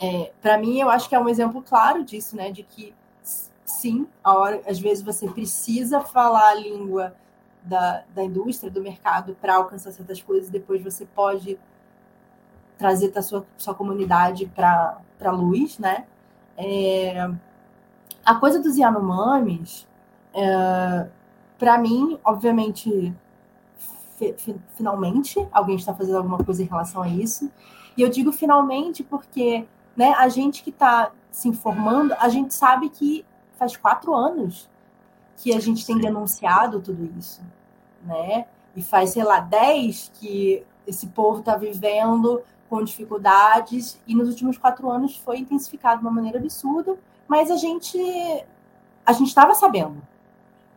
é, para mim, eu acho que é um exemplo claro disso, né? De que sim, a hora, às vezes você precisa falar a língua da, da indústria, do mercado, para alcançar certas coisas, depois você pode trazer a sua, sua comunidade para a luz, né? É, a coisa dos Yanomamis, é, para mim, obviamente, finalmente alguém está fazendo alguma coisa em relação a isso. E eu digo finalmente porque né, a gente que está se informando, a gente sabe que faz quatro anos que a gente tem denunciado tudo isso, né? E faz, sei lá, dez que esse povo está vivendo com dificuldades, e nos últimos quatro anos foi intensificado de uma maneira absurda, mas a gente a gente estava sabendo.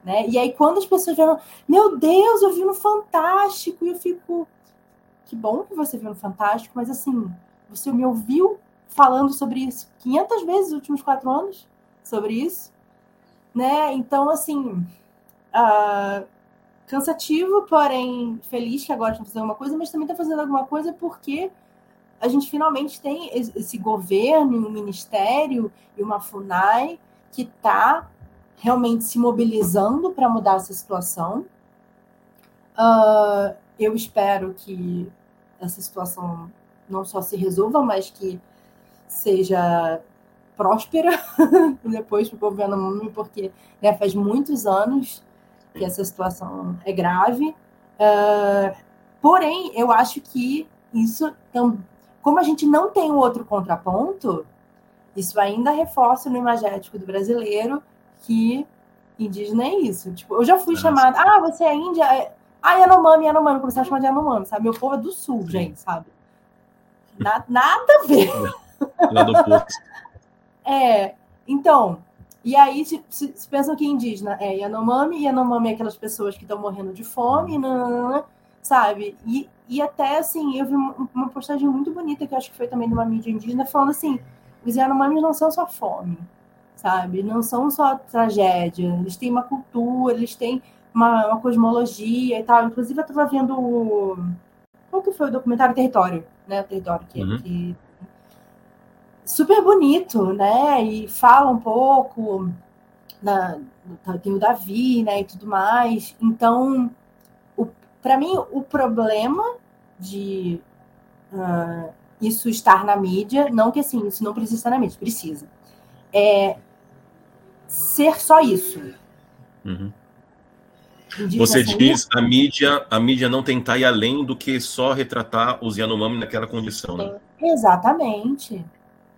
Né? E aí, quando as pessoas falam, meu Deus, eu vi no Fantástico, e eu fico, que bom que você viu no Fantástico, mas assim, você me ouviu falando sobre isso 500 vezes nos últimos quatro anos, sobre isso, né? Então, assim, uh, cansativo, porém feliz que agora estão fazendo alguma coisa, mas também está fazendo alguma coisa porque a gente finalmente tem esse governo, um ministério e uma FUNAI que está realmente se mobilizando para mudar essa situação. Uh, eu espero que essa situação não só se resolva, mas que seja próspera depois para o governo mundo, porque né, faz muitos anos que essa situação é grave. Uh, Porém, eu acho que isso, como a gente não tem o outro contraponto, isso ainda reforça no imagético do brasileiro que indígena é isso. Tipo, eu já fui Nossa. chamada, ah, você é índia? É, ah, Yanomami, Yanomami, começar a chamar de Yanomami, sabe? Meu povo é do sul, Sim. gente, sabe? Na, nada a ver. Lá do. É, então, e aí se, se, se, pensam que indígena é Yanomami, Yanomami é aquelas pessoas que estão morrendo de fome, nanana, sabe? E, e até assim, eu vi uma postagem muito bonita que acho que foi também de uma mídia indígena, falando assim: os Yanomamis não são só fome, sabe? Não são só tragédia, eles têm uma cultura, eles têm uma, uma cosmologia e tal. Inclusive, eu estava vendo o. Qual que foi o documentário Território, né? O Território, que, uhum. que super bonito, né? E fala um pouco na, tem o Davi, né, e tudo mais. Então, para mim, o problema de uh, isso estar na mídia, não que assim, isso não precisa estar na mídia, precisa. É ser só isso. Uhum. Você diz a mídia, a mídia não tentar ir além do que só retratar os Yanomami naquela condição, né? Exatamente.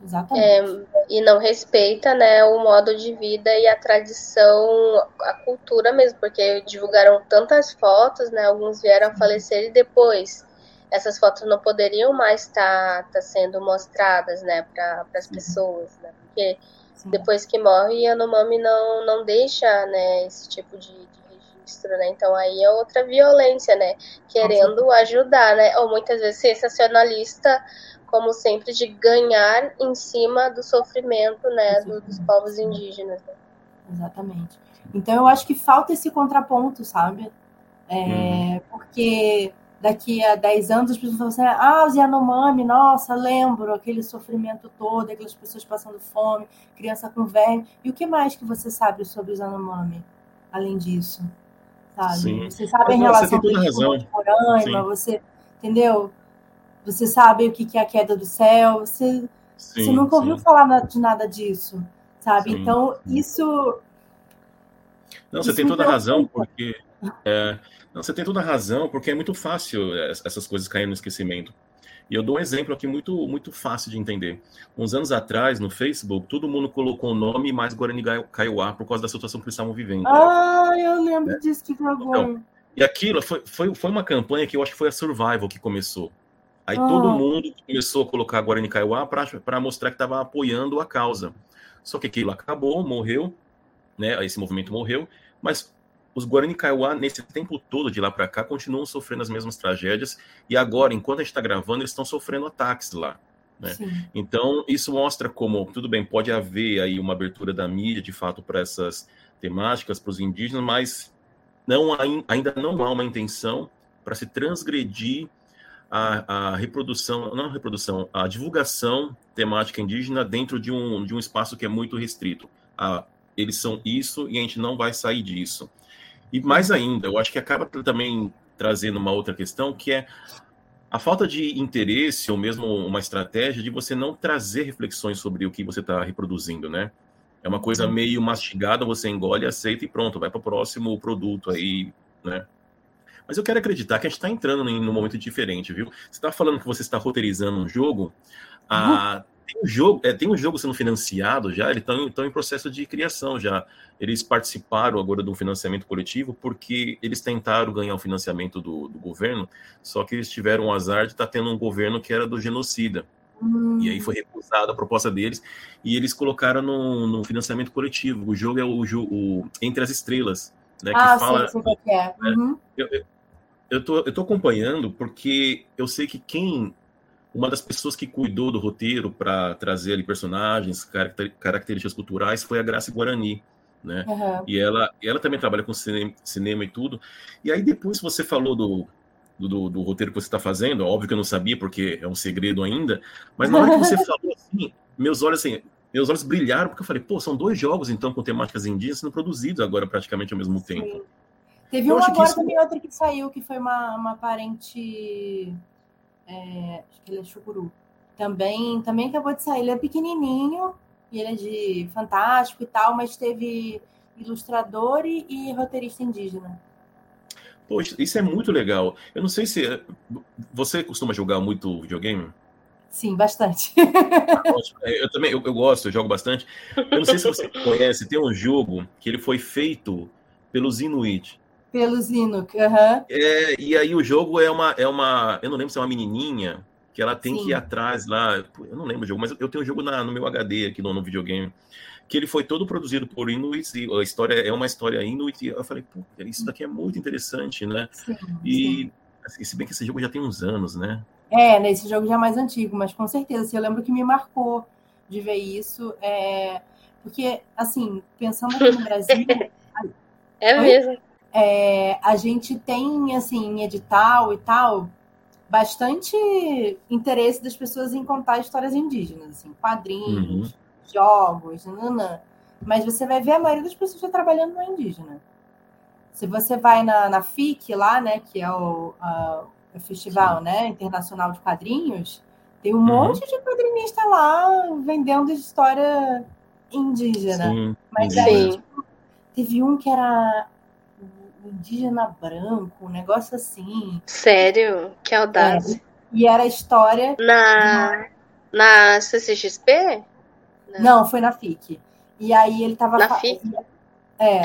Exatamente. É, e não respeita né, o modo de vida e a tradição, a cultura mesmo, porque divulgaram tantas fotos, né, alguns vieram a falecer e depois essas fotos não poderiam mais estar tá, tá sendo mostradas né, para as pessoas, né, porque Sim. depois que morre, a Yanomami não, não deixa né, esse tipo de, de registro, né? Então aí é outra violência, né? Querendo ajudar, né? Ou muitas vezes sensacionalista como sempre, de ganhar em cima do sofrimento né, do, dos povos indígenas. Né? Exatamente. Então, eu acho que falta esse contraponto, sabe? É, uhum. Porque daqui a 10 anos as pessoas vão assim, ah, os Yanomami, nossa, lembro aquele sofrimento todo, aquelas pessoas passando fome, criança com velho. E o que mais que você sabe sobre os Yanomami, além disso? Sabe? Sim. Você sabe em relação à Roraima, você, entendeu? Você sabe o que é a queda do céu, você, sim, você nunca ouviu sim. falar de nada disso, sabe? Sim, então, isso. Não, você isso tem toda a razão, porque. É, não, você tem toda a razão, porque é muito fácil essas coisas caírem no esquecimento. E eu dou um exemplo aqui muito, muito fácil de entender. Uns anos atrás, no Facebook, todo mundo colocou o nome mais Guarani Kaiowá por causa da situação que eles estavam vivendo. Ah, eu lembro é. disso que jogou. Então, e aquilo foi, foi, foi uma campanha que eu acho que foi a Survival que começou. Aí oh. todo mundo começou a colocar Guarani Kaiowá para mostrar que estava apoiando a causa. Só que aquilo acabou, morreu, né? Esse movimento morreu, mas os Guarani Kaiowá, nesse tempo todo de lá para cá, continuam sofrendo as mesmas tragédias, e agora, enquanto a gente está gravando, eles estão sofrendo ataques lá. Né? Então, isso mostra como, tudo bem, pode haver aí uma abertura da mídia, de fato, para essas temáticas, para os indígenas, mas não, ainda não há uma intenção para se transgredir a, a, reprodução, não a reprodução, a divulgação temática indígena dentro de um, de um espaço que é muito restrito. A, eles são isso e a gente não vai sair disso. E mais ainda, eu acho que acaba também trazendo uma outra questão, que é a falta de interesse ou mesmo uma estratégia de você não trazer reflexões sobre o que você está reproduzindo, né? É uma coisa meio mastigada, você engole, aceita e pronto, vai para o próximo produto aí, né? Mas eu quero acreditar que a gente está entrando em um momento diferente, viu? Você está falando que você está roteirizando um jogo. Ah, tem, um jogo é, tem um jogo sendo financiado já, eles estão em processo de criação já. Eles participaram agora do financiamento coletivo porque eles tentaram ganhar o financiamento do, do governo, só que eles tiveram o azar de estar tá tendo um governo que era do genocida. Hum. E aí foi recusada a proposta deles e eles colocaram no, no financiamento coletivo. O jogo é o, o Entre as Estrelas, né? Ah, que fala, sim, sim, é. Né, uhum. eu, eu tô, eu tô acompanhando porque eu sei que quem. Uma das pessoas que cuidou do roteiro para trazer ali personagens, caracter, características culturais, foi a Graça Guarani. Né? Uhum. E ela, ela também trabalha com cinema, cinema, e tudo. E aí depois você falou do, do, do, roteiro que você está fazendo, óbvio que eu não sabia porque é um segredo ainda, mas na hora que você falou assim, meus olhos assim, meus olhos brilharam porque eu falei, pô, são dois jogos então com temáticas indígenas sendo produzidos agora praticamente ao mesmo Sim. tempo. Teve um agora isso... também, outro que saiu, que foi uma, uma parente. É, acho que ele é chucuru. Também, também acabou de sair. Ele é pequenininho, e ele é de fantástico e tal, mas teve ilustrador e, e roteirista indígena. Poxa, isso é muito legal. Eu não sei se. Você costuma jogar muito videogame? Sim, bastante. É, eu também eu, eu, gosto, eu jogo bastante. Eu não sei se você conhece, tem um jogo que ele foi feito pelos Inuit. Pelos Inuk, aham. Uhum. É, e aí o jogo é uma, é uma. Eu não lembro se é uma menininha que ela tem Sim. que ir atrás lá. Eu não lembro o jogo, mas eu tenho o um jogo na, no meu HD aqui no, no videogame que ele foi todo produzido por Inuits, e a história é uma história Inuit, e eu falei, pô, isso daqui é muito interessante, né? Sim, e sim. se bem que esse jogo já tem uns anos, né? É, nesse jogo já é mais antigo, mas com certeza, assim, eu lembro que me marcou de ver isso, é... porque, assim, pensando aqui no Brasil... é mesmo. É, a gente tem, assim, em edital e tal, bastante interesse das pessoas em contar histórias indígenas, assim, quadrinhos, uhum jogos, nanã. mas você vai ver a maioria das pessoas já trabalhando no indígena. Se você vai na, na FIC lá, né, que é o, a, o festival né, internacional de quadrinhos, tem um uhum. monte de quadrinista lá vendendo história indígena. Sim, Mas aí tipo, teve um que era indígena branco, um negócio assim. Sério? Que audácia. É, e era a história. Na, na CCXP? Não, foi na FIC. E aí ele tava. Na FIC? É.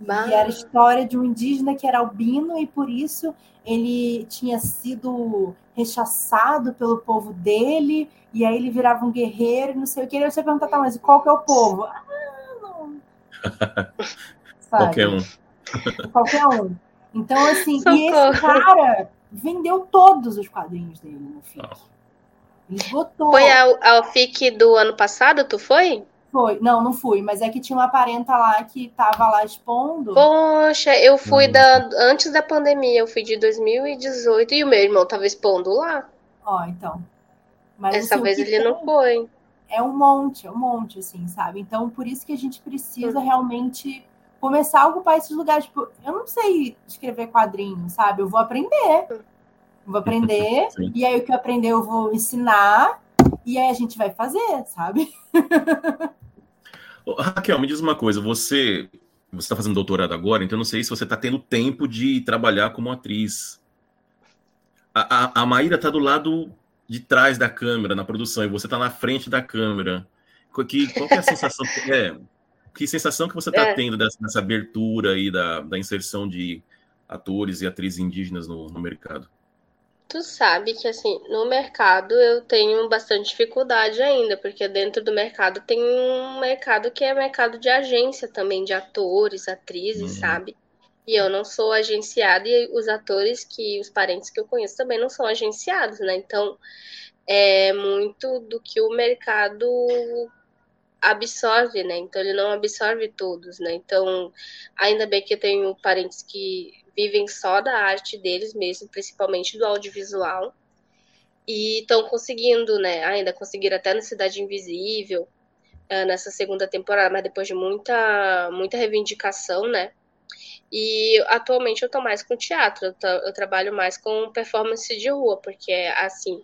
Bah. E era a história de um indígena que era albino e por isso ele tinha sido rechaçado pelo povo dele, e aí ele virava um guerreiro, não sei o que. E você pergunta, tá, mas qual que é o povo? Ah, não. Qualquer um. Qualquer um. Então, assim, Socorro. e esse cara vendeu todos os quadrinhos dele no FIC. Esgotou. Foi ao, ao FIC do ano passado, tu foi? Foi, não, não fui, mas é que tinha uma parenta lá que tava lá expondo. Poxa, eu fui hum. da, antes da pandemia, eu fui de 2018 e o meu irmão tava expondo lá. Ó, então. Mas, Essa assim, vez ele não foi. É um monte, é um monte, assim, sabe? Então, por isso que a gente precisa hum. realmente começar a ocupar esses lugares. Tipo, eu não sei escrever quadrinho, sabe? Eu vou aprender. Vou aprender, e aí o que eu aprender eu vou ensinar, e aí a gente vai fazer, sabe? Raquel, me diz uma coisa, você você está fazendo doutorado agora, então não sei se você está tendo tempo de trabalhar como atriz. A, a, a Maíra está do lado de trás da câmera, na produção, e você está na frente da câmera. Que, qual que é a sensação? É, que sensação que você está é. tendo dessa, dessa, abertura aí da, da inserção de atores e atrizes indígenas no, no mercado? Tu sabe que, assim, no mercado eu tenho bastante dificuldade ainda, porque dentro do mercado tem um mercado que é mercado de agência também, de atores, atrizes, uhum. sabe? E eu não sou agenciada, e os atores que, os parentes que eu conheço também não são agenciados, né? Então, é muito do que o mercado absorve, né? Então, ele não absorve todos, né? Então, ainda bem que eu tenho parentes que vivem só da arte deles mesmo, principalmente do audiovisual. E estão conseguindo, né? Ainda conseguiram até na Cidade Invisível, uh, nessa segunda temporada, mas depois de muita, muita reivindicação, né? E atualmente eu tô mais com teatro, eu, tô, eu trabalho mais com performance de rua, porque assim,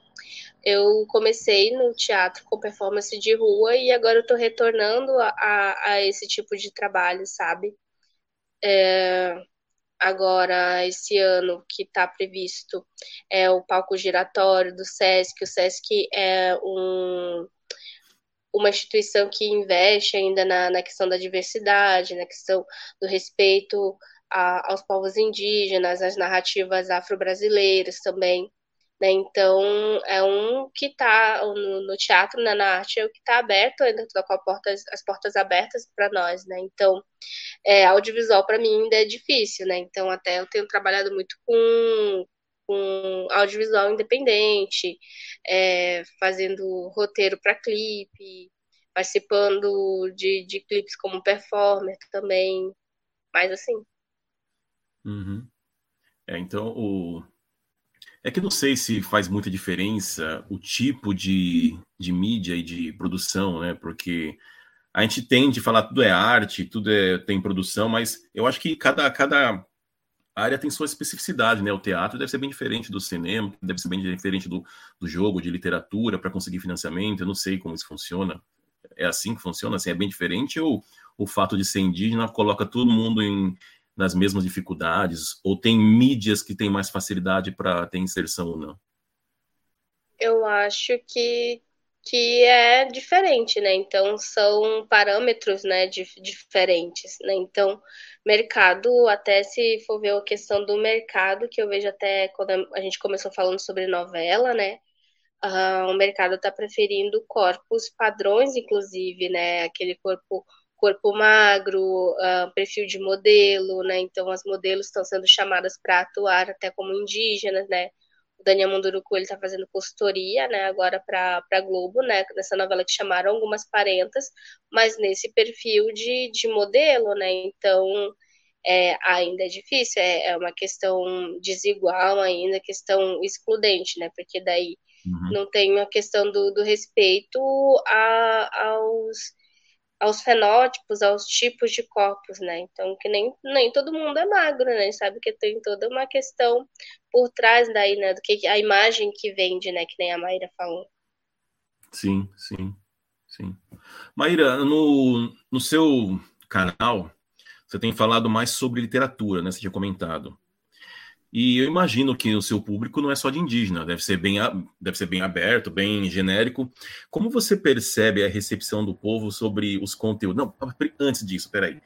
eu comecei no teatro com performance de rua e agora eu tô retornando a, a, esse tipo de trabalho, sabe? É, agora esse ano que está previsto é o palco giratório do SESC. O SESC é um, uma instituição que investe ainda na, na questão da diversidade, na questão do respeito a, aos povos indígenas, às narrativas afro-brasileiras também. Né? Então, é um que está no, no, teatro, né, na arte, é o que está aberto, ainda está com as portas abertas para nós. Né? Então, é, audiovisual para mim ainda é difícil. Né? Então, até eu tenho trabalhado muito com, com audiovisual independente, é, fazendo roteiro para clipe, participando de, de clipes como performer também, mais assim. Uhum. É, então, o, é que não sei se faz muita diferença o tipo de, de mídia e de produção, né? Porque a gente tende a falar tudo é arte, tudo é, tem produção, mas eu acho que cada, cada área tem sua especificidade, né? O teatro deve ser bem diferente do cinema, deve ser bem diferente do, do jogo, de literatura, para conseguir financiamento. Eu não sei como isso funciona. É assim que funciona? Assim, é bem diferente ou o fato de ser indígena coloca todo mundo em, nas mesmas dificuldades? Ou tem mídias que têm mais facilidade para ter inserção ou não? Eu acho que, que é diferente, né? Então, são parâmetros né, diferentes, né? Então, mercado, até se for ver a questão do mercado, que eu vejo até quando a gente começou falando sobre novela, né? Uh, o mercado está preferindo corpos padrões, inclusive, né? Aquele corpo corpo magro, uh, perfil de modelo, né? Então as modelos estão sendo chamadas para atuar até como indígenas, né? O Daniel Munduruku ele está fazendo consultoria, né? Agora para a Globo, né? Nessa novela que chamaram algumas parentas, mas nesse perfil de, de modelo, né? Então é, ainda é difícil, é, é uma questão desigual ainda, questão excludente, né? Porque daí uhum. não tem a questão do, do respeito a, aos aos fenótipos, aos tipos de corpos, né? Então, que nem, nem todo mundo é magro, né? Sabe que tem toda uma questão por trás daí, né? Do que a imagem que vende, né? Que nem a Maíra falou. Sim, sim, sim. Maíra, no, no seu canal, você tem falado mais sobre literatura, né? Você tinha comentado. E eu imagino que o seu público não é só de indígena, deve ser bem, deve ser bem aberto, bem genérico. Como você percebe a recepção do povo sobre os conteúdos? Não, antes disso, peraí.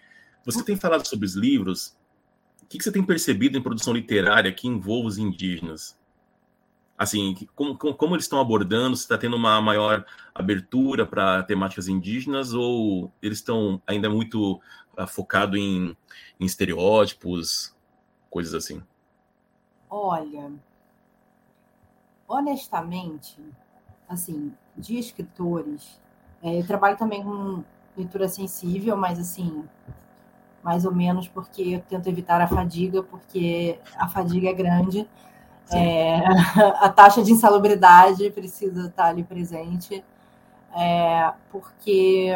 Você tem falado sobre os livros. O que você tem percebido em produção literária que envolve os indígenas? Assim, como, como eles estão abordando? Se está tendo uma maior abertura para temáticas indígenas ou eles estão ainda muito uh, ah, focados em, em estereótipos, coisas assim? Olha, honestamente, assim, de escritores, é, eu trabalho também com leitura sensível, mas assim, mais ou menos porque eu tento evitar a fadiga, porque a fadiga é grande. É, a taxa de insalubridade precisa estar ali presente, é, porque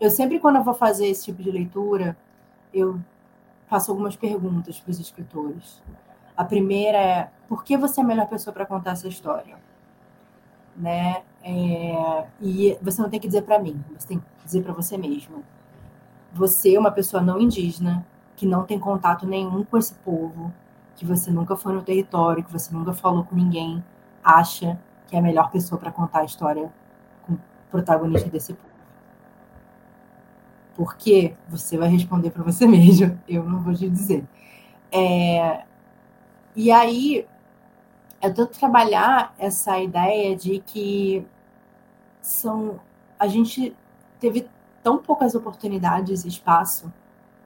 eu sempre, quando eu vou fazer esse tipo de leitura, eu faço algumas perguntas para os escritores. A primeira é: por que você é a melhor pessoa para contar essa história? Né? É, e você não tem que dizer para mim, você tem que dizer para você mesmo. Você é uma pessoa não indígena, que não tem contato nenhum com esse povo, que você nunca foi no território, que você nunca falou com ninguém, acha que é a melhor pessoa para contar a história com o protagonista desse povo. Porque você vai responder para você mesmo, eu não vou te dizer. É, e aí, eu tento trabalhar essa ideia de que são a gente teve tão poucas oportunidades e espaço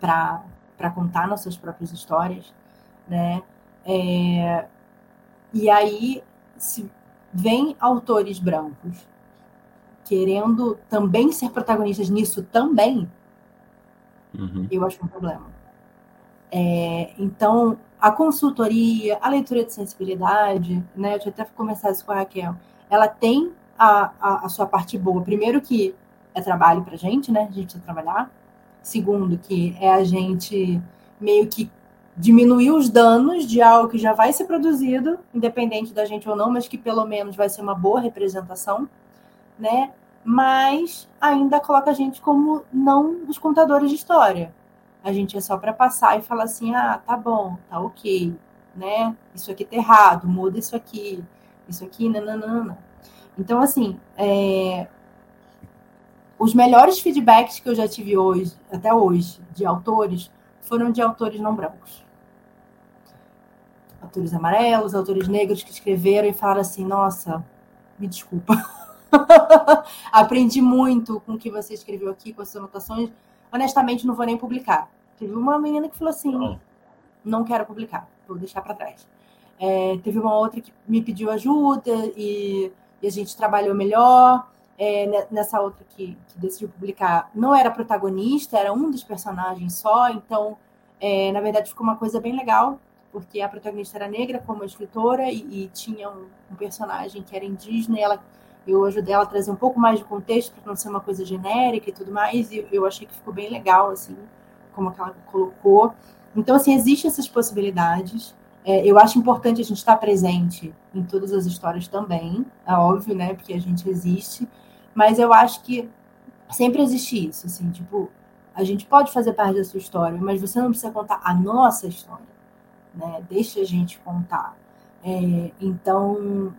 para contar nossas próprias histórias, né? É, e aí, se vem autores brancos querendo também ser protagonistas nisso também, uhum. eu acho um problema. É, então, a consultoria, a leitura de sensibilidade, né? Eu até começar isso com a Raquel. Ela tem a, a, a sua parte boa. Primeiro que é trabalho para gente, né? A gente precisa trabalhar. Segundo que é a gente meio que diminuir os danos de algo que já vai ser produzido, independente da gente ou não, mas que pelo menos vai ser uma boa representação, né? Mas ainda coloca a gente como não os contadores de história. A gente é só para passar e falar assim: ah, tá bom, tá ok, né? Isso aqui tá errado, muda isso aqui, isso aqui, nananana. Então, assim, é... os melhores feedbacks que eu já tive hoje, até hoje, de autores, foram de autores não brancos. Autores amarelos, autores negros que escreveram e falaram assim: nossa, me desculpa. Aprendi muito com o que você escreveu aqui, com as suas anotações. Honestamente, não vou nem publicar. Teve uma menina que falou assim: não, não quero publicar, vou deixar para trás. É, teve uma outra que me pediu ajuda e, e a gente trabalhou melhor. É, nessa outra que, que, decidiu publicar, não era protagonista, era um dos personagens só. Então, é, na verdade, ficou uma coisa bem legal, porque a protagonista era negra como escritora e, e tinha um, um, personagem que era indígena e ela eu ajudei ela a trazer um pouco mais de contexto para não ser uma coisa genérica e tudo mais, e eu achei que ficou bem legal, assim, como ela colocou. Então, assim, existem essas possibilidades. É, eu acho importante a gente estar presente em todas as histórias também, é óbvio, né, porque a gente existe, mas eu acho que sempre existe isso, assim, tipo, a gente pode fazer parte da sua história, mas você não precisa contar a nossa história, né? Deixa a gente contar. É, então,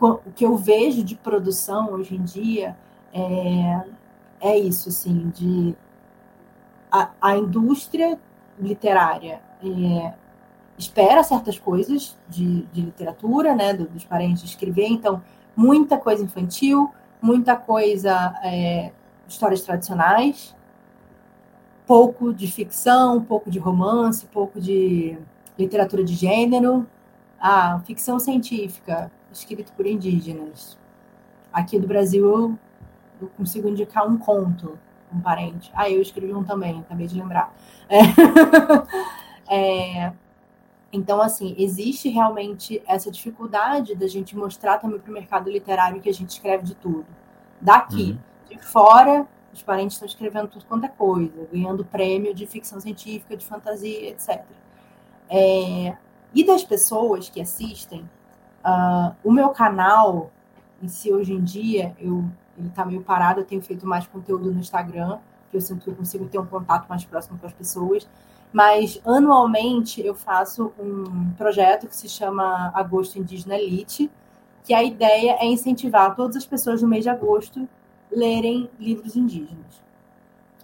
o que eu vejo de produção hoje em dia é, é isso, assim, de a, a indústria literária é, espera certas coisas de, de literatura, né, dos parentes escrever, então muita coisa infantil, muita coisa é, histórias tradicionais, pouco de ficção, pouco de romance, pouco de literatura de gênero, ah, ficção científica, escrito por indígenas. Aqui do Brasil eu, eu consigo indicar um conto, um parente. Ah, eu escrevi um também, acabei de lembrar. É, é, então, assim, existe realmente essa dificuldade da gente mostrar também para o mercado literário que a gente escreve de tudo. Daqui, uhum. de fora, os parentes estão escrevendo tudo quanto é coisa, ganhando prêmio de ficção científica, de fantasia, etc. É, e das pessoas que assistem, uh, o meu canal em si, hoje em dia, eu, ele está meio parado, eu tenho feito mais conteúdo no Instagram, que eu sinto que eu consigo ter um contato mais próximo com as pessoas, mas anualmente eu faço um projeto que se chama Agosto Indígena Elite, que a ideia é incentivar todas as pessoas no mês de agosto lerem livros indígenas,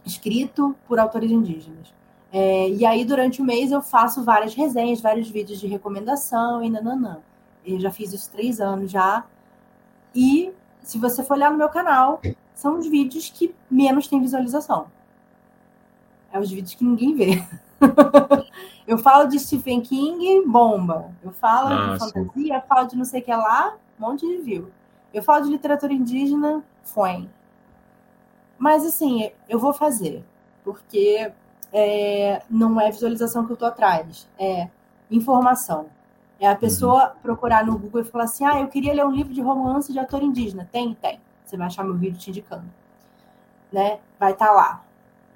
escrito por autores indígenas. É, e aí, durante o mês, eu faço várias resenhas, vários vídeos de recomendação e nananã. Eu já fiz isso três anos já. E se você for olhar no meu canal, são os vídeos que menos têm visualização. É os vídeos que ninguém vê. eu falo de Stephen King, bomba. Eu falo ah, de fantasia, eu falo de não sei o que lá, um monte de view. Eu falo de literatura indígena, foi. Mas assim, eu vou fazer, porque é, não é visualização que eu tô atrás, é informação. É a pessoa uhum. procurar no Google e falar assim: ah, eu queria ler um livro de romance de autor indígena. Tem? Tem. Você vai achar meu vídeo te indicando. Né? Vai estar tá lá.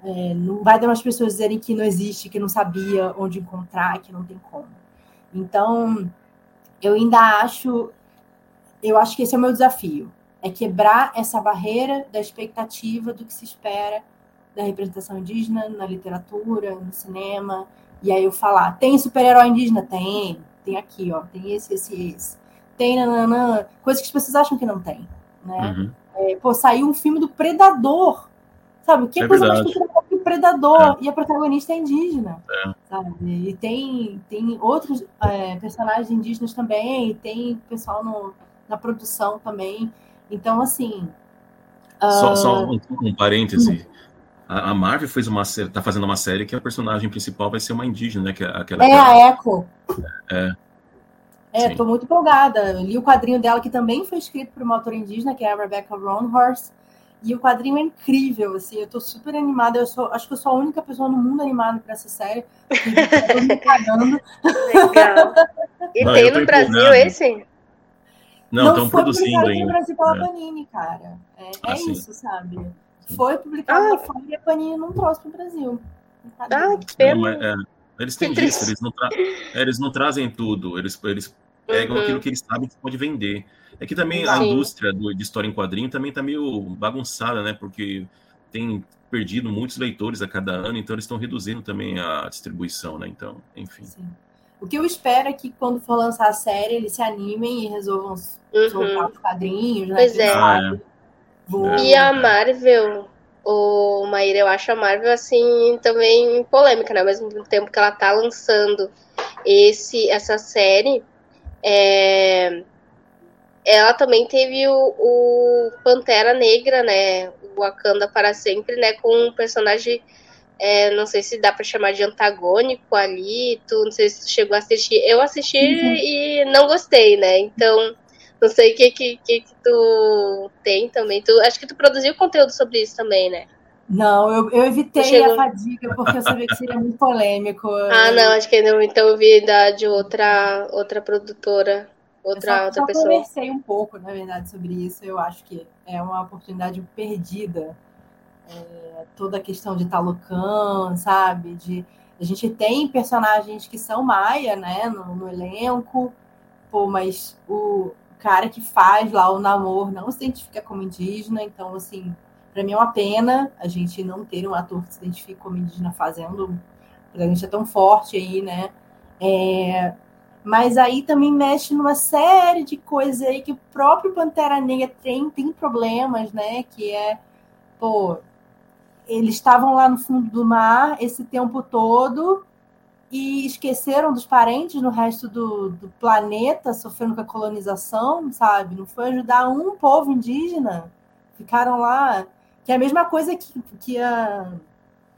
É, não vai dar umas pessoas dizerem que não existe, que não sabia onde encontrar, que não tem como. Então, eu ainda acho, eu acho que esse é o meu desafio, é quebrar essa barreira da expectativa do que se espera da representação indígena na literatura, no cinema, e aí eu falar, tem super-herói indígena? Tem, tem aqui, ó, tem esse, esse, esse. Tem, nananã, coisas que as pessoas acham que não tem, né? Uhum. É, pô, saiu um filme do Predador, Sabe? Que é coisa verdade. mais que o Predador é. e a protagonista é indígena. É. Sabe? E tem, tem outros é, personagens indígenas também, tem pessoal no, na produção também. Então, assim. Só, uh... só um, um parêntese. A, Marvel fez uma tá fazendo uma série que a personagem principal vai ser uma indígena, né? Que é, aquela, é a Echo. É. É, tô muito empolgada. Eu li o quadrinho dela, que também foi escrito por uma autora indígena, que é a Rebecca Ronhorst. E o quadrinho é incrível, assim, eu tô super animada. Eu sou, acho que eu sou a única pessoa no mundo animada para essa série. Legal. E Não, tem no Brasil esse? Não, estão produzindo ainda. no Brasil pela é. Panini, cara. É, ah, é isso, sabe? Foi publicado ah. fora e a Panini não trouxe pro Brasil. Ah, que pena. Não, é, eles têm disso, eles não, eles não trazem tudo, eles, eles pegam uhum. aquilo que eles sabem que pode vender. É que também Sim. a indústria do, de história em quadrinho também está meio bagunçada, né? Porque tem perdido muitos leitores a cada ano, então eles estão reduzindo também a distribuição, né? Então, enfim. Sim. O que eu espero é que quando for lançar a série, eles se animem e resolvam uhum. soltar os quadrinhos, né? Pois é. Ah, é. Vou... E a Marvel, o Maíra, eu acho a Marvel assim também polêmica, né? Ao mesmo tempo que ela tá lançando esse essa série, é, ela também teve o, o, Pantera Negra, né? O Wakanda para sempre, né? Com um personagem, é, não sei se dá para chamar de antagônico ali. Tu, não sei se tu chegou a assistir. Eu assisti uhum. e não gostei, né? Então, não sei o que, que, que, tu tem também. Tu, acho que tu produziu conteúdo sobre isso também, né? Não, eu, eu evitei chegou... a fadiga porque eu sabia que seria muito polêmico. Ah, não, acho que não. Então eu vi da, de outra, outra produtora outra, eu só, outra só pessoa. Eu conversei um pouco, na verdade, sobre isso. Eu acho que é uma oportunidade perdida. É, toda a questão de Talocan, sabe? De, a gente tem personagens que são maia, né, no, no elenco, pô, mas o cara que faz lá o namoro não se identifica como indígena, então, assim, para mim é uma pena a gente não ter um ator que se identifique como indígena fazendo, a gente é tão forte aí, né? É, mas aí também mexe numa série de coisas aí que o próprio Pantera Negra tem, tem problemas, né? Que é, pô, eles estavam lá no fundo do mar esse tempo todo e esqueceram dos parentes no resto do, do planeta, sofrendo com a colonização, sabe? Não foi ajudar um povo indígena. Ficaram lá. Que é a mesma coisa que, que, a,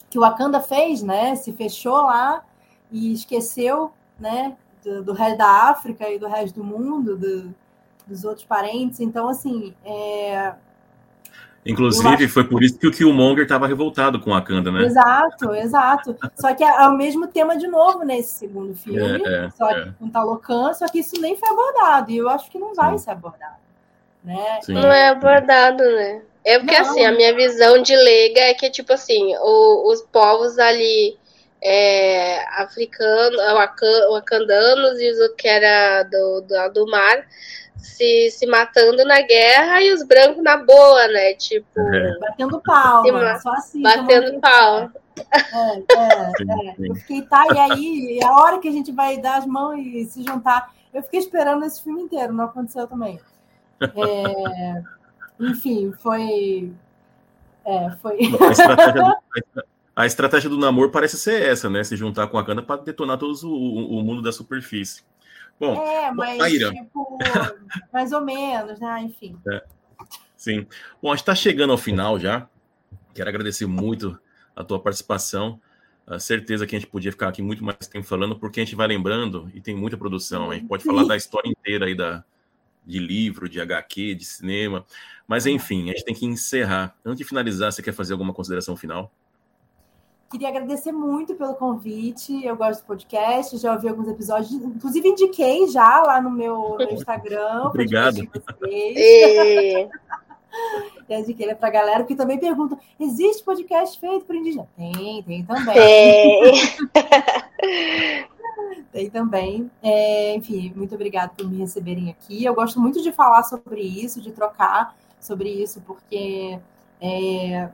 que o Wakanda fez, né? Se fechou lá e esqueceu, né? Do, do resto da África e do resto do mundo, do, dos outros parentes. Então, assim, é, Inclusive, acho... foi por isso que o Killmonger estava revoltado com a Wakanda, né? Exato, exato. Só que é o mesmo tema de novo nesse segundo filme, é, é, só é. com Talocan, só que isso nem foi abordado, e eu acho que não vai Sim. ser abordado. Né? Não é abordado, né? É porque, não. assim, a minha visão de leiga é que, tipo assim, o, os povos ali é, africanos, wakandanos e os que era do, do, do mar se, se matando na guerra e os brancos na boa, né? Tipo. É. Batendo pau, só assim. Batendo pau. É, é, é. Eu fiquei, tá, e aí, a hora que a gente vai dar as mãos e se juntar. Eu fiquei esperando esse filme inteiro, não aconteceu também. É, enfim, foi. É, foi. A estratégia, do namoro parece ser essa, né? Se juntar com a cana para detonar todo o, o mundo da superfície. Bom, é, mas Maíra. tipo, mais ou menos, né? Enfim. É, sim. Bom, a gente está chegando ao final já. Quero agradecer muito a tua participação. A certeza que a gente podia ficar aqui muito mais tempo falando, porque a gente vai lembrando e tem muita produção. A gente pode falar da história inteira aí da, de livro, de HQ, de cinema. Mas enfim, a gente tem que encerrar. Antes de finalizar, você quer fazer alguma consideração final? Queria agradecer muito pelo convite. Eu gosto do podcast, já ouvi alguns episódios, inclusive indiquei já lá no meu, no Instagram. Obrigado. E... Eu indiquei ele pra galera, que também pergunta: existe podcast feito por indígena? Tem, tem também. Tem, tem também. É, enfim, muito obrigada por me receberem aqui. Eu gosto muito de falar sobre isso, de trocar sobre isso, porque é,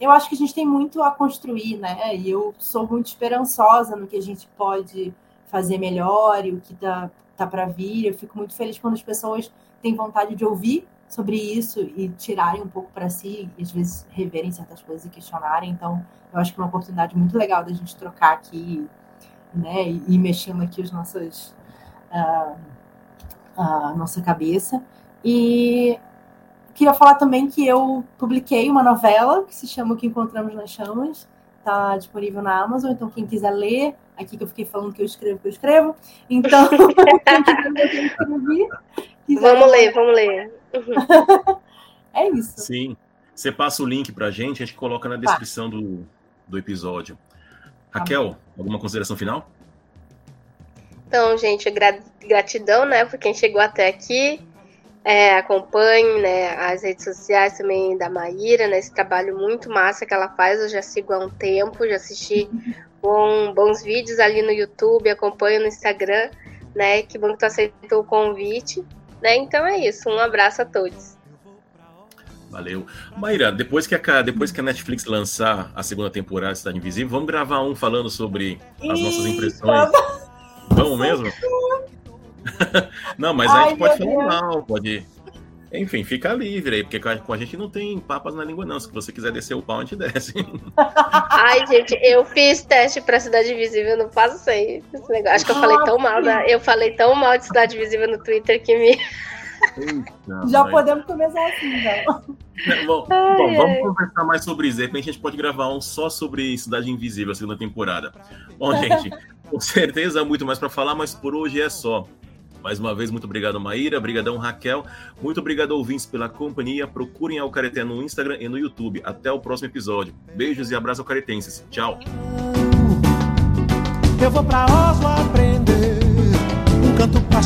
eu acho que a gente tem muito a construir, né? E eu sou muito esperançosa no que a gente pode fazer melhor e o que tá, tá para vir. Eu fico muito feliz quando as pessoas têm vontade de ouvir sobre isso e tirarem um pouco para si, e às vezes reverem certas coisas e questionarem. Então, eu acho que é uma oportunidade muito legal da gente trocar aqui, né? E, e mexendo aqui os nossos, uh, a nossa cabeça. E Queria falar também que eu publiquei uma novela que se chama O que Encontramos nas Chamas, está disponível na Amazon, então quem quiser ler, aqui que eu fiquei falando que eu escrevo, que eu escrevo, então quem quiser ler, eu escrevi. Vamos ler, vamos ler. é isso. Sim. Você passa o link para a gente, a gente coloca na descrição do, do episódio. Raquel, alguma consideração final? Então, gente, gratidão, né, por quem chegou até aqui. É, acompanhe né, as redes sociais também da Maíra, né, esse trabalho muito massa que ela faz. Eu já sigo há um tempo, já assisti bom, bons vídeos ali no YouTube, acompanho no Instagram, né? Que bom que tu aceitou o convite. Né? Então é isso, um abraço a todos. Valeu. Maíra, depois que, a, depois que a Netflix lançar a segunda temporada de Cidade Invisível, vamos gravar um falando sobre as nossas impressões. Vamos mesmo? não, mas Ai, a gente pode falar Deus. mal, pode. Enfim, fica livre aí, porque com a gente não tem papas na língua, não. Se você quiser descer o pau, a gente desce. Ai, gente, eu fiz teste pra Cidade Visível, não passei esse negócio. Acho que eu falei tão mal, né? Eu falei tão mal de Cidade Visível no Twitter que me. Eita, Já mãe. podemos começar assim, então. Bom, ai, bom vamos ai. conversar mais sobre isso. De repente a gente pode gravar um só sobre Cidade Invisível, a segunda temporada. Bom, gente, com certeza muito mais para falar, mas por hoje é só. Mais uma vez, muito obrigado, Maíra. Obrigadão, Raquel. Muito obrigado, ouvintes, pela companhia. Procurem Alcareté no Instagram e no YouTube. Até o próximo episódio. Beijos e abraços alcaretenses. Tchau. Eu vou pra Oslo aprender um canto pra